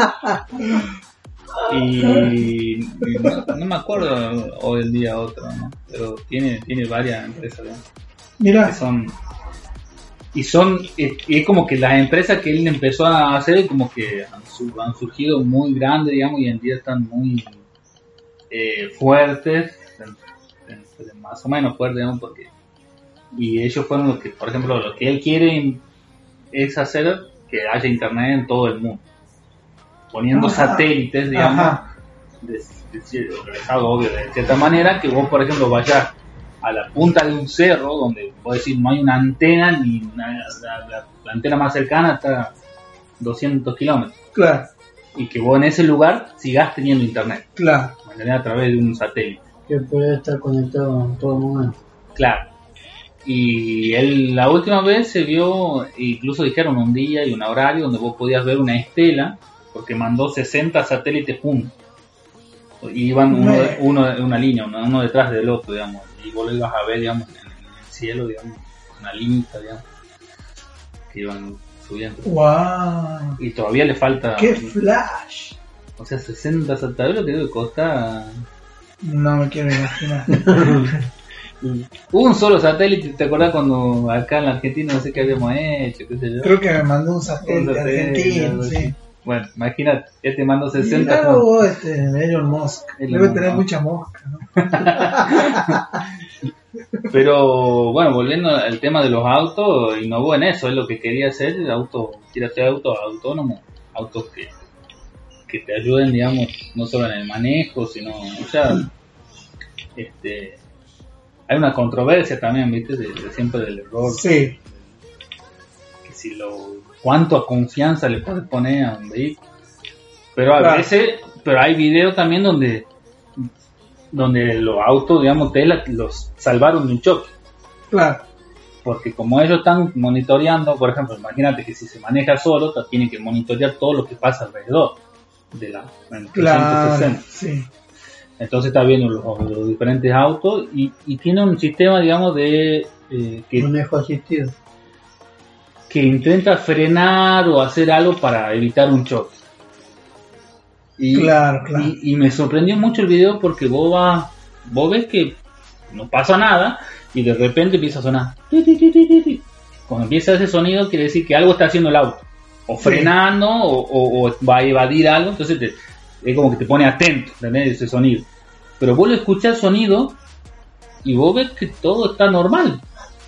Y, no, no me acuerdo hoy el día otro, ¿no? pero tiene, tiene varias empresas. Mira, que son y son y y es como que las empresas que él empezó a hacer como que han, su- han surgido muy grandes digamos y en día están muy eh, fuertes en- más o menos fuertes digamos porque y ellos fueron los que por ejemplo lo que él quiere es hacer que haya internet en todo el mundo poniendo Ajá. satélites digamos de, de organizado, obvio, de cierta manera, que vos, por ejemplo, vayas a la punta de un cerro donde, vos decir, no hay una antena, ni una- la, la- la antena más cercana está a 200 kilómetros, claro, y que vos en ese lugar sigas teniendo internet, claro. a través de un satélite. Que puede estar conectado en todo momento. Claro. Y él la última vez se vio, incluso dijeron un día y un horario donde vos podías ver una estela, porque mandó 60 satélites juntos. Y iban uno, de- uno de- una línea, uno, uno detrás del otro, digamos. Y vos lo ibas a ver, digamos, en el cielo, digamos, una línea, digamos, que iban subiendo. Wow. Y todavía le falta, ¡Qué flash! o sea, 60 satélites, lo que debe costar No me quiero imaginar. un solo satélite, ¿te acordás cuando acá en la Argentina no sé qué habíamos hecho, qué sé yo? Creo que me mandó un satélite Un satélite, argentino, sí. Bueno, imagínate, ya te mando 60 Mira con- vos, este, Elon Musk. Elon Debe tener ¿no? mucha mosca, ¿no? Pero bueno, volviendo al tema de los autos, innovó en eso, es lo que quería hacer, auto, quiere hacer autos autónomos, autos que, que te ayuden, digamos, no solo en el manejo, sino, o sea, este, hay una controversia también, viste, de, de siempre del error, Sí, que si lo, cuánto a confianza le puedes poner a un vehículo. Pero a Claro. veces, pero hay videos también donde, donde los autos, digamos, Tesla, los salvaron de un choque. claro. Porque como ellos están monitoreando, por ejemplo, imagínate que si se maneja solo, tienen que monitorear todo lo que pasa alrededor de la en Claro, 360. sí. Entonces está viendo los, los diferentes autos y, y tiene un sistema, digamos, de eh, que, Manejo asistido. que intenta frenar o hacer algo para evitar un choque. Y, Claro, claro. y, y me sorprendió mucho el video porque vos, vas- vos ves que no pasa nada y de repente empieza a sonar. Cuando empieza ese sonido quiere decir que algo está haciendo el auto. O Sí. frenando o, o- o va a evadir algo. Entonces te- es como que te pone atento ¿entendés? ese sonido. Pero vos lo escuchás sonido y vos ves que todo está normal.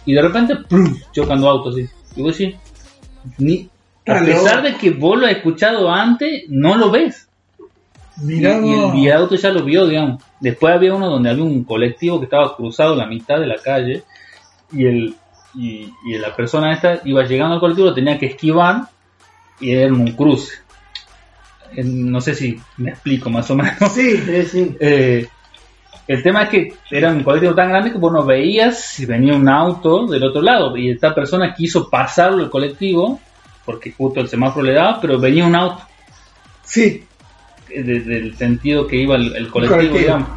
Y de repente, ¡prum! chocando autos. así. Y vos decís, ni, a pesar de que vos lo has escuchado antes, no lo ves. Y, y el viaducto ya lo vio, digamos. Después había uno donde había un colectivo que estaba cruzado la mitad de la calle y el y, y la persona esta iba llegando al colectivo, lo tenía que esquivar y era un cruce. Eh, No sé si me explico más o menos. Sí, Sí, sí. Eh, el tema es que era un colectivo tan grande que vos no veías si venía un auto del otro lado y esta persona quiso pasarlo el colectivo porque justo el semáforo le daba, pero venía un auto sí. eh, de- del sentido que iba el, el colectivo, colectivo. digamos,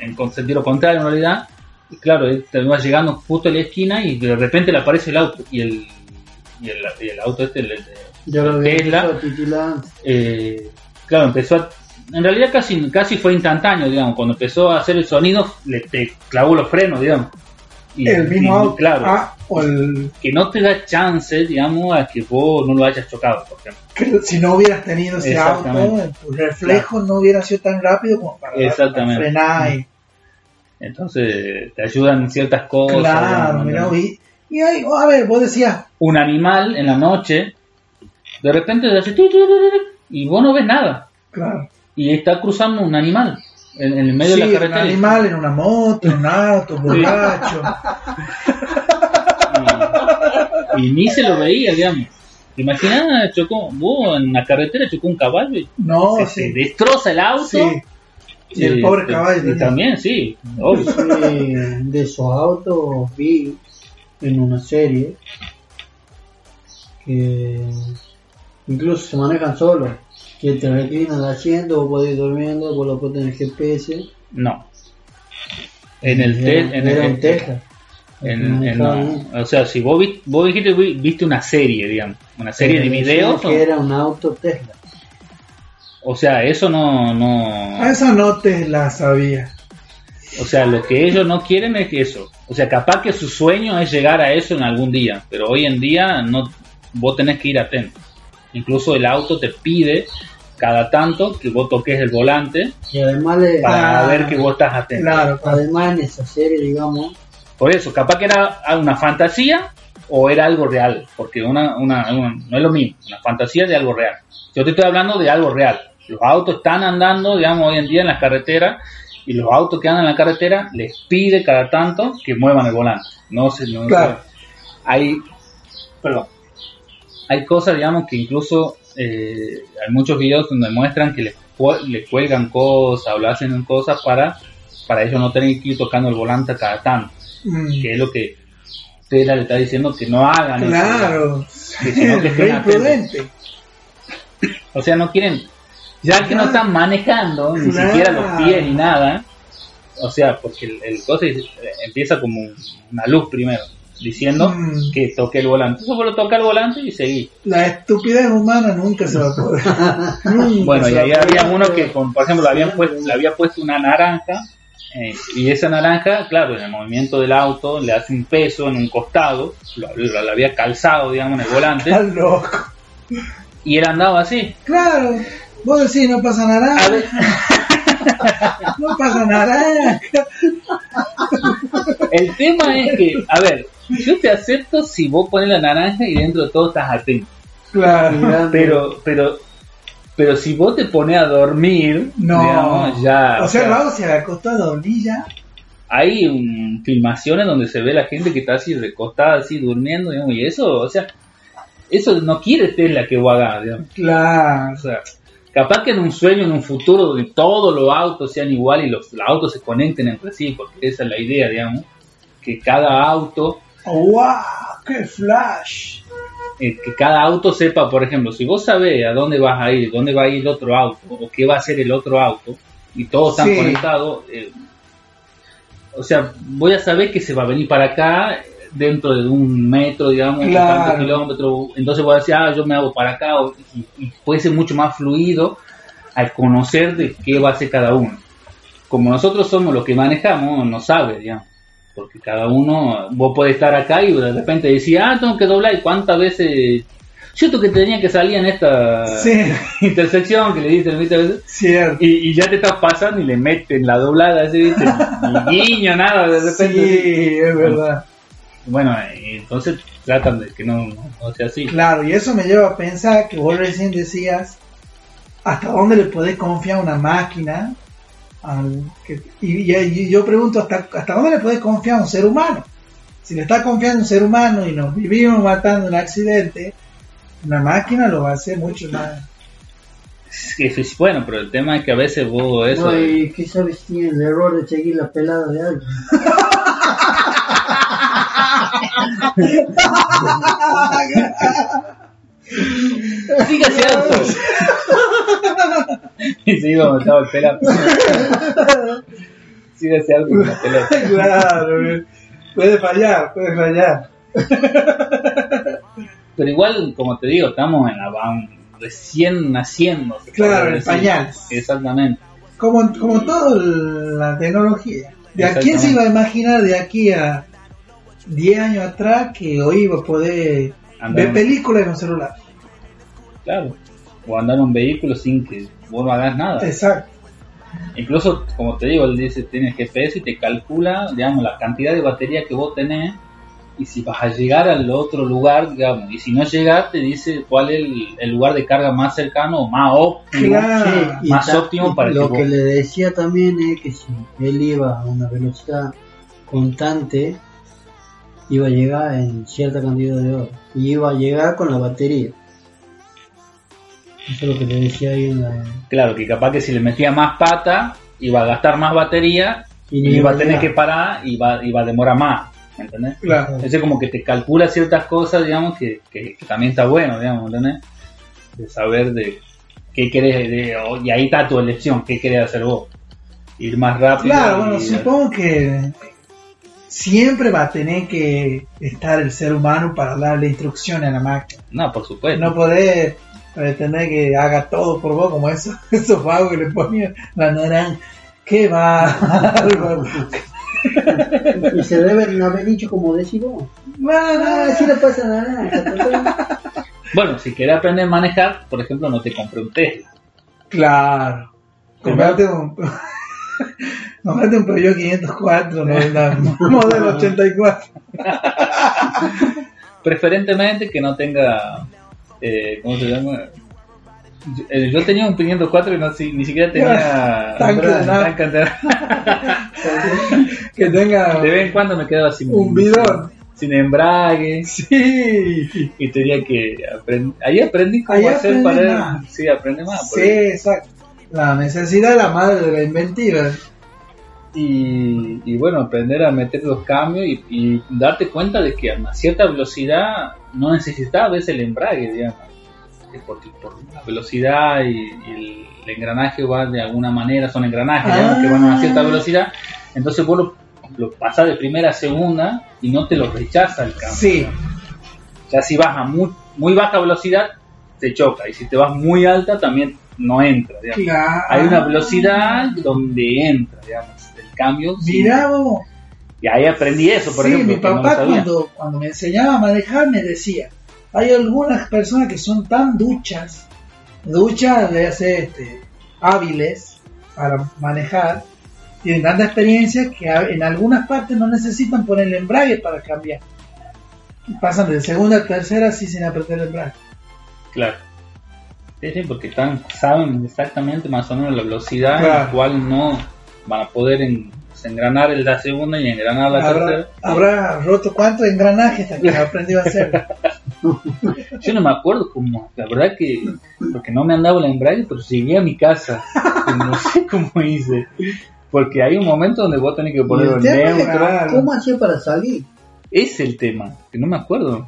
en con- sentido contrario en realidad. Y claro, él terminó llegando justo a la esquina y de repente le aparece el auto y el, y el, y el auto este, el Yo lo Tesla. eh, claro, empezó a, en realidad casi, casi fue instantáneo, digamos, cuando empezó a hacer el sonido, le te clavó los frenos, digamos. Y- el mismo y, auto. Claro, Ah, o el, que no te da chance, digamos, a que vos no lo hayas chocado, por ejemplo. que si no hubieras tenido ese auto, tu reflejo no hubiera sido tan rápido como para, Exactamente. para frenar. Y, Entonces te ayudan ciertas cosas. claro, digamos, mira, ¿no? y, y ahí, a ver, vos decías, Un animal en la noche, de repente te hace y vos no ves nada. claro, Y está cruzando un animal en, en el medio sí, de la un carretera. animal en una moto, en un auto, borracho. Y, y ni se lo veía, digamos. ¿Te imaginas? Chocó, vos en la carretera chocó un caballo y No, se, sí, se destroza el auto. sí. Y el pobre te- caballo y también, sí. obvio. Sí, de esos autos vi en una serie que incluso se manejan solos. Que te reclinan el asiento, vos podés ir durmiendo, vos lo pones en el GPS. No. En el, te- Era- en el- en Texas. en- en- Manejaba no. bien. O sea, si vos, vi- vos dijiste vi- viste una serie, digamos, una serie de videos, que era un auto Tesla. o sea, eso no, A no, esa no te la sabía. o sea, lo que ellos no quieren es que eso, o sea, capaz que su sueño es llegar a eso en algún día, pero hoy en día no, vos tenés que ir atento. Incluso el auto te pide cada tanto que vos toques el volante Y además, le, para Ah, ver que vos estás atento. Claro, además en esa serie, digamos, Por eso, capaz que era una fantasía o era algo real, porque una, una, una- no es lo mismo, una fantasía de algo real. Yo te estoy hablando de algo real. Los autos están andando, digamos, hoy en día en las carreteras y los autos que andan en la carretera les pide cada tanto que muevan el volante. No se, no Claro. se- hay, perdón, hay cosas, digamos, que incluso eh, hay muchos videos donde muestran que les, cu- les cuelgan cosas o le hacen cosas para, para ellos no tener que ir tocando el volante cada tanto Mm, que es lo que Tesla le está diciendo que no hagan eso, Claro, que no que estén atentos. imprudente. o sea no quieren ya que no están manejando ni Claro. siquiera los pies ni nada o sea porque el, el cosa eh, empieza como un- una luz primero diciendo Mm. que toque el volante eso solo toca el volante y seguí La estupidez humana nunca se va a poder. Bueno y ahí había uno que con- por ejemplo le habían puesto le había puesto una naranja eh, y esa naranja, claro, en el movimiento del auto le hace un peso en un costado, lo, lo- lo había calzado, digamos, en el volante, Estás loco. y él andaba así. Claro, vos decís no pasa A nada. ver, No pasa nada. el tema es que, a ver, yo te acepto si vos pones la naranja y dentro de todo estás atento. Claro. Pero, pero, pero si vos te pones a dormir, No. digamos, ya. O sea, luego se acostó a dormir ya. hay filmaciones donde se ve la gente que está así recostada, así durmiendo, digamos, y eso, o sea, eso no quiere Tesla que vos hagas, digamos. Claro. O sea, capaz que en un sueño, en un futuro, donde todos los autos sean iguales y los, los autos se conecten entre sí, porque esa es la idea, digamos, que cada auto, ¡Wow! ¡Qué flash! eh, que cada auto sepa, por ejemplo, si vos sabés a dónde vas a ir, dónde va a ir el otro auto, o qué va a hacer el otro auto, y todos están Sí. conectados, eh, o sea, voy a saber que se va a venir para acá dentro de un metro, digamos, Claro. tantos kilómetros, entonces voy a decir, ah, yo me hago para acá, o- y, y puede ser mucho más fluido al conocer de qué va a hacer cada uno. Como nosotros somos los que manejamos, no sabe, digamos, porque cada uno, vos podés estar acá y de repente decir, ah, tengo que doblar, y cuántas veces, cierto que tenía que salir en esta Sí, intersección que le dicen, ¿viste? Cierto. y, y ya te estás pasando y le meten la doblada, así, ¿viste? Ni guiño, nada, de repente. Sí, es verdad. Bueno, entonces tratan de que no, no, no sea así. Claro, y eso me lleva a pensar que vos recién decías hasta dónde le podés confiar a una máquina. Al que- y, y- y yo pregunto, ¿hasta, ¿hasta dónde le podés confiar a un ser humano? Si le estás confiando a un ser humano y nos vivimos matando en un accidente, una máquina lo va a hacer mucho más. Es bueno, pero el tema es que a veces vos eso... No, y qué sabes si tiene el error de seguir la pelada de alguien. Sígase alto. y se iba donde estaba el pelado. Sígase alto con la pelota. claro, puede fallar, puede fallar. pero igual, como te digo, estamos en la van recién naciendo. Claro, en pañales. Exactamente. Como, como toda la tecnología. ¿De a quién se iba a imaginar de aquí a 10 años atrás que hoy iba a poder Andar ver películas en un celular? Claro. O andar en un vehículo sin que vos no hagas nada. Exacto. Incluso, como te digo, él dice, tiene GPS y te calcula, digamos, la cantidad de batería que vos tenés y si vas a llegar al otro lugar, digamos, y si no llegas, te dice cuál es el, el lugar de carga más cercano o más óptimo. Claro. Sí, y más óptimo para lo que que le decía también es que si él iba a una velocidad constante iba a llegar en cierta cantidad de horas y iba a llegar con la batería eso es lo que le decía ahí en la Claro, que capaz que si le metía más pata, iba a gastar más batería y iba a tener que parar y va, iba a demorar más. ¿Me entendés? Claro. Ese como que te calcula ciertas cosas, digamos, que, que- que también está bueno, digamos, ¿entendés? De saber de qué querés, de- y ahí está tu elección, qué querés hacer vos. Ir más rápido. Claro, bueno, supongo que siempre va a tener que estar el ser humano para darle instrucciones a la máquina. No, por supuesto. No podés pretender que haga todo por vos, como esos, esos vagos que le ponían la naranja. ¿Qué va? y se deben haber dicho como decís vos ah, así le pasa naranja Bueno, si querés aprender a manejar, por ejemplo, no te compré un Tesla. Claro. Comprate un, comprate un Peugeot 504, no la modelo 84. Preferentemente que no tenga. Eh, ¿Cómo se llama? Yo, eh, yo tenía un 504 y no, si- ni siquiera tenía. Tanque de nada. de- Que tenga De vez en cuando me quedaba sin. un bidón. Sin embrague. Sí. Y tenía que. Ahí aprendí cómo Ahí hacer para. más. Sí, aprende más. Sí, exacto. La necesidad es la madre de la inventiva. Y, y bueno, aprender a meter los cambios y, y darte cuenta de que a una cierta velocidad no necesitas el embrague, digamos. Porque por la velocidad y, y el engranaje va de alguna manera, son engranajes digamos, que van a una cierta Ah. velocidad, entonces vos lo, lo pasás de primera a segunda y no te lo rechaza el cambio. Sí. Ya si vas a muy, muy baja velocidad, te choca, y si te vas muy alta también no entra. digamos. Claro. Hay una velocidad donde entra, digamos, el cambio. sí. Mirá vos. Y ahí aprendí eso, por sí, ejemplo. mi no papá cuando, cuando me enseñaba a manejar me decía, hay algunas personas que son tan duchas, duchas de hacer este, hábiles para manejar, tienen tanta experiencia que en algunas partes no necesitan poner el embrague para cambiar. Y pasan de segunda a tercera así sin apretar el embrague. Claro. Sí, sí, porque están, saben exactamente más o menos la velocidad en Claro. la cual no van a poder en- engranar en la segunda y engranar la Habrá, tercera. habrá roto cuántos engranajes que aprendió a hacer. Yo no me acuerdo cómo, la verdad que, porque no me andaba el embrague, pero llegué a mi casa. no sé cómo hice. Porque hay un momento donde vos tenés que poner el neutro. ¿cómo hacía para salir? Es el tema, que no me acuerdo.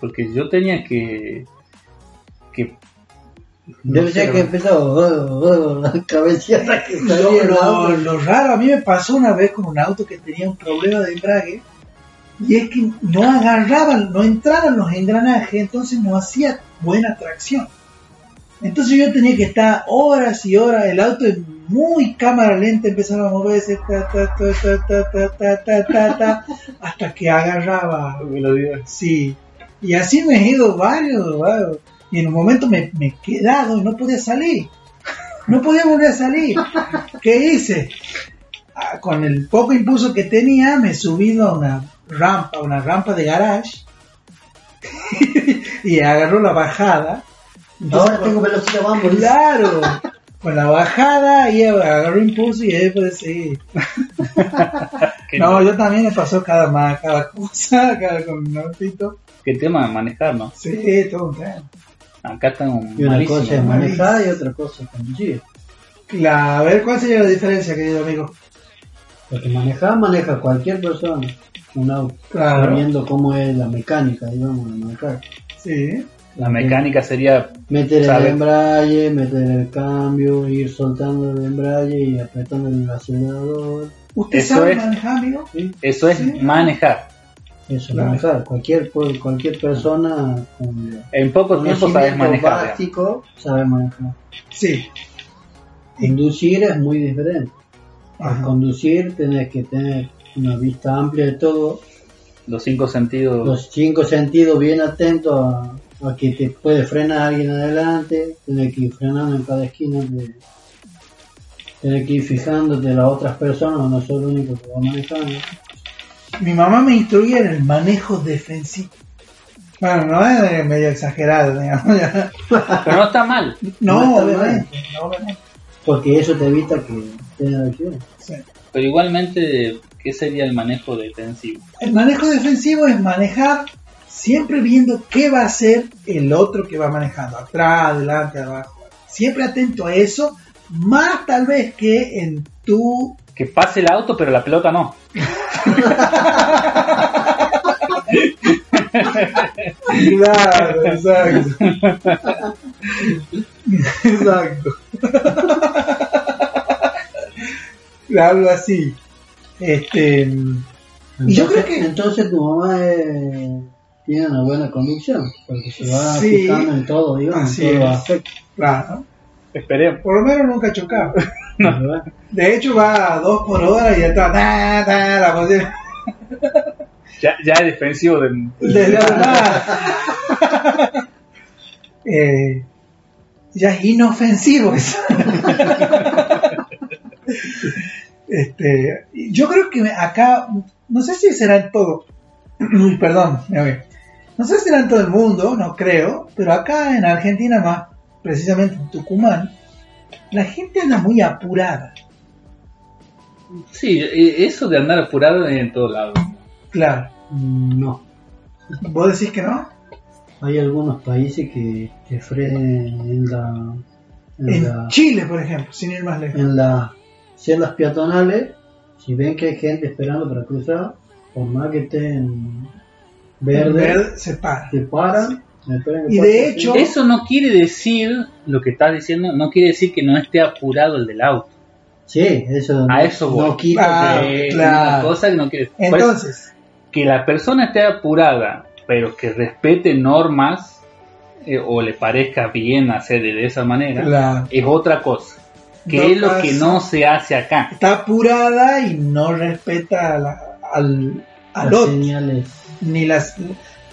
Porque yo tenía que. que Debe ser que empezó la cabeceada que salía. Lo, raro, a mí me pasó una vez con un auto que tenía un problema de embrague y es que no agarraban, no entraban los engranajes, entonces no hacía buena tracción. Entonces yo tenía que estar horas y horas, el auto es muy cámara lenta empezaba a moverse, ta, ta, ta, hasta que agarraba. Sí, y así me he ido varios, varios y en un momento me, me he quedado y no podía salir. No podía volver a salir. ¿Qué hice? Ah, Con el poco impulso que tenía, me he subido a una rampa, una rampa de garage, y agarró la bajada. Entonces, Ahora tengo velocidad, vamos. Claro, con la bajada y agarró impulso y seguir. ¿Qué, No, yo también me pasó cada, ma- cada cosa, cada con un autito. qué tema de manejar, ¿no? Sí, todo un tema. Acá está un. Y una malísimo. cosa es manejar y otra cosa es conducir. La- a ver, ¿cuál sería la diferencia, querido amigo? Porque manejar, maneja cualquier persona un auto. Claro. Sabiendo cómo es la mecánica, digamos, de manejar. Sí. La mecánica sería. Meter el embrague, meter el cambio, ir soltando el embrague y apretando el acelerador. ¿Usted Eso sabe es- manejar, amigo? ¿sí? Eso es Sí. manejar. Eso, Claro. manejar. Cualquier, cualquier persona con En poco tiempo sabes manejar. básico sabe manejar. Sí. Conducir es muy diferente. Al conducir tenés que tener una vista amplia de todo, Los cinco sentidos. los cinco sentidos bien atentos a, a que te puede frenar alguien adelante, tenés que ir frenando en cada esquina, tenés que ir fijándote en las otras personas, no sos el único que va manejando. Mi mamá me instruía en el manejo defensivo. Bueno, no es medio exagerado, digamos. ya. Pero no está mal. No, No está obviamente. no, obviamente. Porque eso te evita que tengas. Sí. Pero igualmente, ¿qué sería el manejo defensivo? El manejo defensivo es manejar siempre viendo qué va a hacer el otro que va manejando, atrás, adelante, abajo. Siempre atento a eso, más tal vez que en tu... Que pase el auto, pero la pelota no. Claro, exacto. exacto. Algo así. Este, Y yo creo que- Entonces tu mamá eh, tiene una buena conducción, porque se va Sí. fijando en todo, digamos, Así en todo es. aspecto. claro, Esperemos. por lo menos nunca ha chocado. ¿verdad? De hecho va a dos por hora y ya está, ta, ta, la posición. Ya, ya es defensivo del. Desde la eh, ya es inofensivo eso. este, yo creo que acá, no sé si será en todo, perdón, me ahogué. no sé si será en todo el mundo, no creo, pero acá en Argentina más, precisamente en Tucumán, la gente anda muy apurada, Sí, eh, eso de andar apurado en todos lados. claro. Mm, No, ¿Vos decís que no? hay algunos países que frenen en la... En, En la, Chile, por ejemplo, sin ir más lejos. en las celdas peatonales, si ven que hay gente esperando para cruzar, por más que estén verde, Verde se para. te paran, que Y de hecho- Eso no quiere decir, lo que estás diciendo, no quiere decir que no esté apurado el del auto. Sí, eso, A eso voy. no quita Ah, claro. Una cosa que no quiere Por eso, Entonces, que la persona esté apurada, pero que respete normas eh, o le parezca bien hacer de esa manera, la- es otra cosa. Que No es lo que no se hace acá. está apurada y no respeta a la- al, al las otro. señales. Ni las.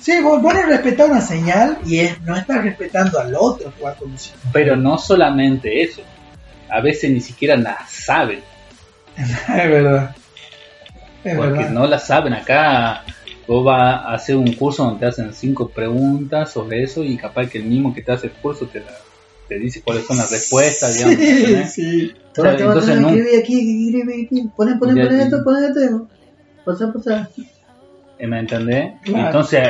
Sí, vos, vos no respetás una señal y es, no estás respetando al otro que va conduciendo. Pero no solamente eso. A veces ni siquiera la saben. es verdad. Es porque verdad. no la saben acá. Vos vas a hacer un curso donde te hacen cinco preguntas sobre eso y capaz que el mismo que te hace el curso te, la- te dice cuáles son las respuestas, digamos. Sí, sí. Entonces no- poné, poné, esto, poné esto, pasa, pasa. ¿Me entendés? Claro. Entonces,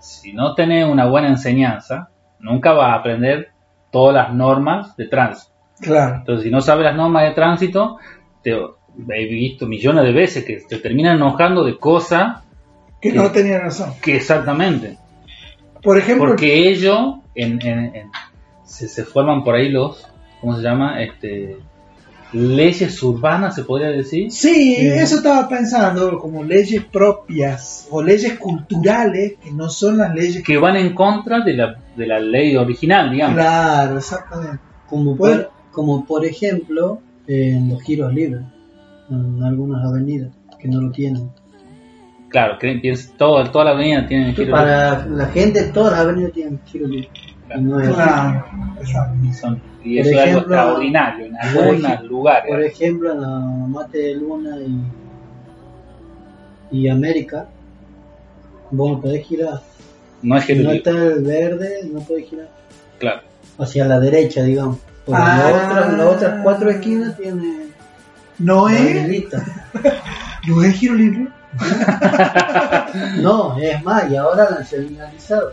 si no tenés una buena enseñanza, nunca vas a aprender todas las normas de tránsito. Claro. Entonces, si no sabes las normas de tránsito, te he visto millones de veces que te terminan enojando de cosas Que no tenía razón. que exactamente. Por ejemplo, Porque ellos en, en- en- se, se forman por ahí los, ¿cómo se llama? Este, leyes urbanas, se podría decir. sí, Sí. eso estaba pensando, como leyes propias o leyes culturales que no son las leyes que. Van en contra de la, de la ley original, digamos. Claro, exactamente. Como Bueno. por, como por ejemplo en los giros libres, en algunas avenidas que no lo tienen. Claro, todo, toda la avenida tiene giro Para la gente, todas las avenidas tienen no es así. Claro, exacto. libre. Son- y Por eso es algo ejemplo, extraordinario en algunos lugares. Por ejemplo, en la Mate de Luna y, y América, vos no podés girar. no es Si giro no está el verde, no podés girar. claro. Hacia la derecha, digamos. Porque Ah. las, otras, las otras cuatro esquinas tienen No es, no es giro libre. No, es más, y ahora la han señalizado.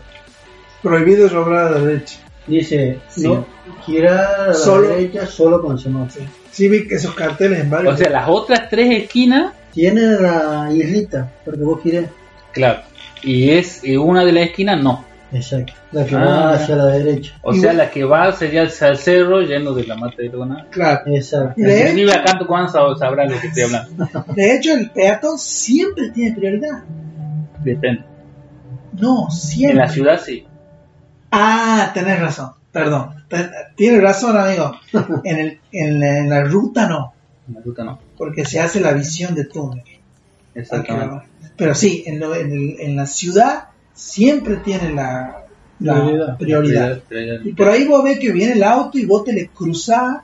Prohibido robrar a la derecha. Dice, Sí. no, girar a la Solo- derecha solo con semáforo. Sí, vi que esos carteles en varios. O sea, las otras tres esquinas, Tiene la islita, porque vos girés. claro. Y es y una de las esquinas, no. Exacto. La que Ah, va hacia la derecha. O Y sea, bueno- la que va sería hacia el cerro lleno de la mata de lona. Claro. Exacto. De El hecho, Tucumán sab- sabrá lo que estoy hablando. de hecho, el peatón siempre tiene prioridad. Depende. No, siempre. En la ciudad sí. Ah, tenés razón. Perdón. Tienes razón, amigo. En, el, en, la, en la ruta no. En la ruta no. Porque se hace la visión de túnel. Exactamente. Pero sí, en, lo- en, el- en la ciudad siempre tiene la, la Prioridad. prioridad. Prioridad. Y por ahí vos ves que viene el auto y vos te le cruzás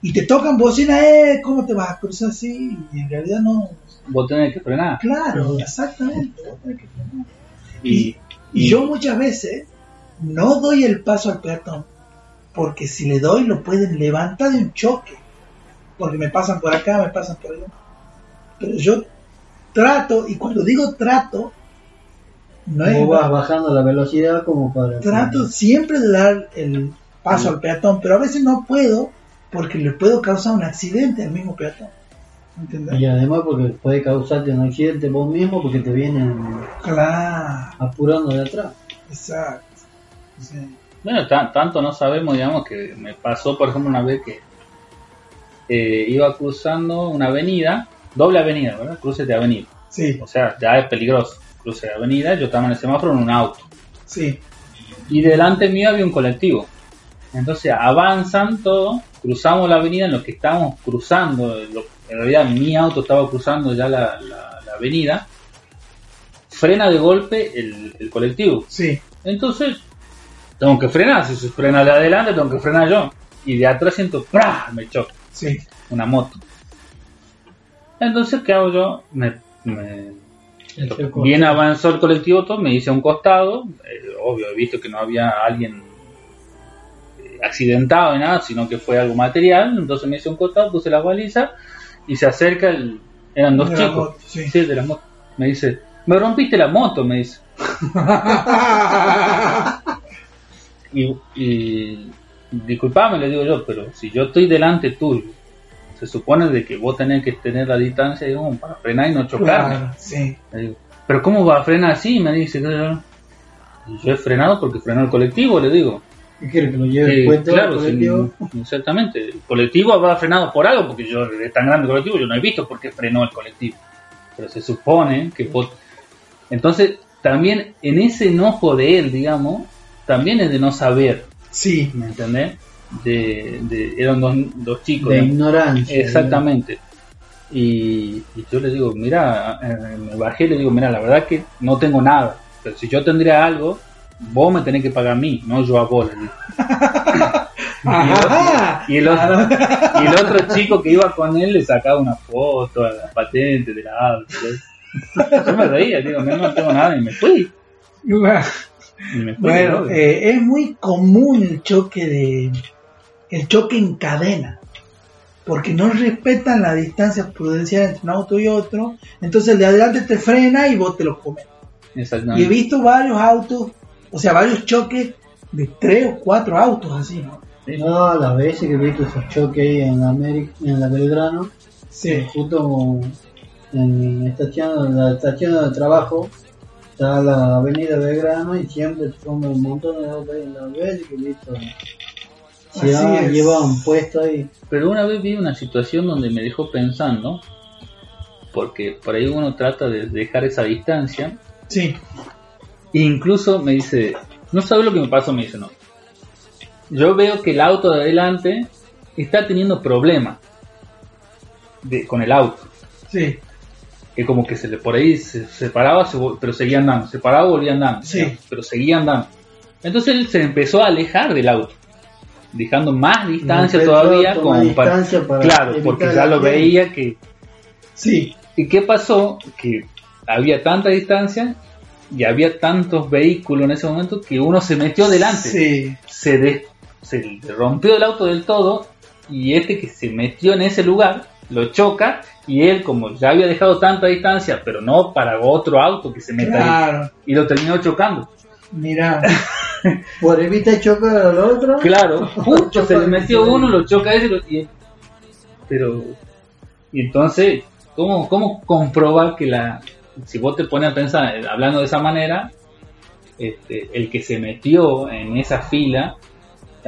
y te tocan bocina, eh, ¿cómo te vas a cruzar así? Y en realidad no. Vos tenés que frenar. Claro, exactamente. vos tenés que frenar. Y, Y yo muchas veces no doy el paso al peatón, porque si le doy lo pueden levantar de un choque, porque me pasan por acá, me pasan por allá. Pero yo trato, y cuando digo trato, no es Vos vas bajando la velocidad como para... trato siempre de dar el paso al peatón, pero a veces no puedo porque le puedo causar un accidente al mismo peatón. ¿Entendés? Y además porque puede causarte un accidente vos mismo porque te vienen Claro, apurando de atrás. exacto. Sí. Bueno, ta- tanto no sabemos, digamos, que me pasó, por ejemplo, una vez que eh, iba cruzando una avenida, doble avenida, ¿verdad? Cruce de avenida. Sí, O sea, ya es peligroso. Cruce de avenida, yo estaba en el semáforo en un auto. sí, Y delante mío había un colectivo. Entonces avanzan todos, cruzamos la avenida en lo que estábamos cruzando. lo- en realidad mi auto estaba cruzando ya la, la- la avenida. Frena de golpe el, el colectivo. sí. Entonces, tengo que frenar. Si se frena de adelante, tengo que frenar yo. Y de atrás siento, ¡prá! Me choca Sí, una moto. Entonces, ¿qué hago yo? Me, me- bien avanzó el colectivo, todo, me hice a un costado. eh, obvio, he visto que no había alguien eh, accidentado ni nada, sino que fue algo material. Entonces me hice a un costado, puse la baliza y se acerca el. Eran dos De chicos. moto, sí. Sí, de la moto. Me dice, me rompiste la moto, me dice. Y, y disculpame, le digo yo, pero si yo estoy delante tuyo, se supone de que vos tenés que tener la distancia digamos, para frenar y no. Claro, sí. Digo, pero ¿cómo va a frenar así? Me dice, yo he frenado porque frenó el colectivo, le digo. ¿Qué quiere que lo lleve el puente claro, sí, colectivo? exactamente. El colectivo habrá frenado por algo, porque yo es tan grande el colectivo, yo no he visto por qué frenó el colectivo. Pero se supone que vos... Entonces, también en ese enojo de él, digamos, también es de no saber, Sí, ¿me entendés? De, de- eran dos, dos chicos. De ignorancia. Exactamente. Y, y yo le digo, mira, eh, me bajé y le digo, mira, la verdad que no tengo nada, pero si yo tendría algo, vos me tenés que pagar a mí, no yo a vos. Y el, otro, y el otro chico que iba con él le sacaba una foto a la patente de la auto. Yo me reía, digo, no, no tengo nada y me fui. Bueno, ¿no? eh, es muy común el choque de el choque en cadena, porque no respetan la distancia prudencial entre un auto y otro, entonces el de adelante te frena y vos te lo comes. Y he visto varios autos, o sea, varios choques de tres o cuatro autos así, ¿no? No, las veces que he visto esos choques ahí en la, América, en la Belgrano, Sí, justo en estación, la estación de trabajo, está la avenida Belgrano y siempre forman un montón de autos ahí en las veces que visto. Así Se lleva un puesto ahí. Pero una vez vi una situación donde me dejó pensando, porque por ahí uno trata de dejar esa distancia, sí, e incluso me dice, no sabes lo que me pasó, me dice, no. Yo veo que el auto de adelante está teniendo problemas de- con el auto, sí, que como que se le por ahí se separaba, se pero seguía andando, se paraba, volvía andando, Sí. pero seguía andando. Entonces él se empezó a alejar del auto, dejando más distancia todavía como para, para claro, porque ya lo veía que sí, ¿Y qué pasó? Que había tanta distancia y había tantos vehículos en ese momento que uno se metió delante. sí, Se, de- se rompió el auto del todo y este que se metió en ese lugar lo choca y él como ya había dejado tanta distancia pero no para otro auto que se meta ahí y lo terminó chocando. mira, Por evitar chocar al otro. Claro, justo se le metió uno, lo choca ese lo- y, pero y entonces ¿cómo, cómo comprobar que la si vos te pones a pensar hablando de esa manera este, el que se metió en esa fila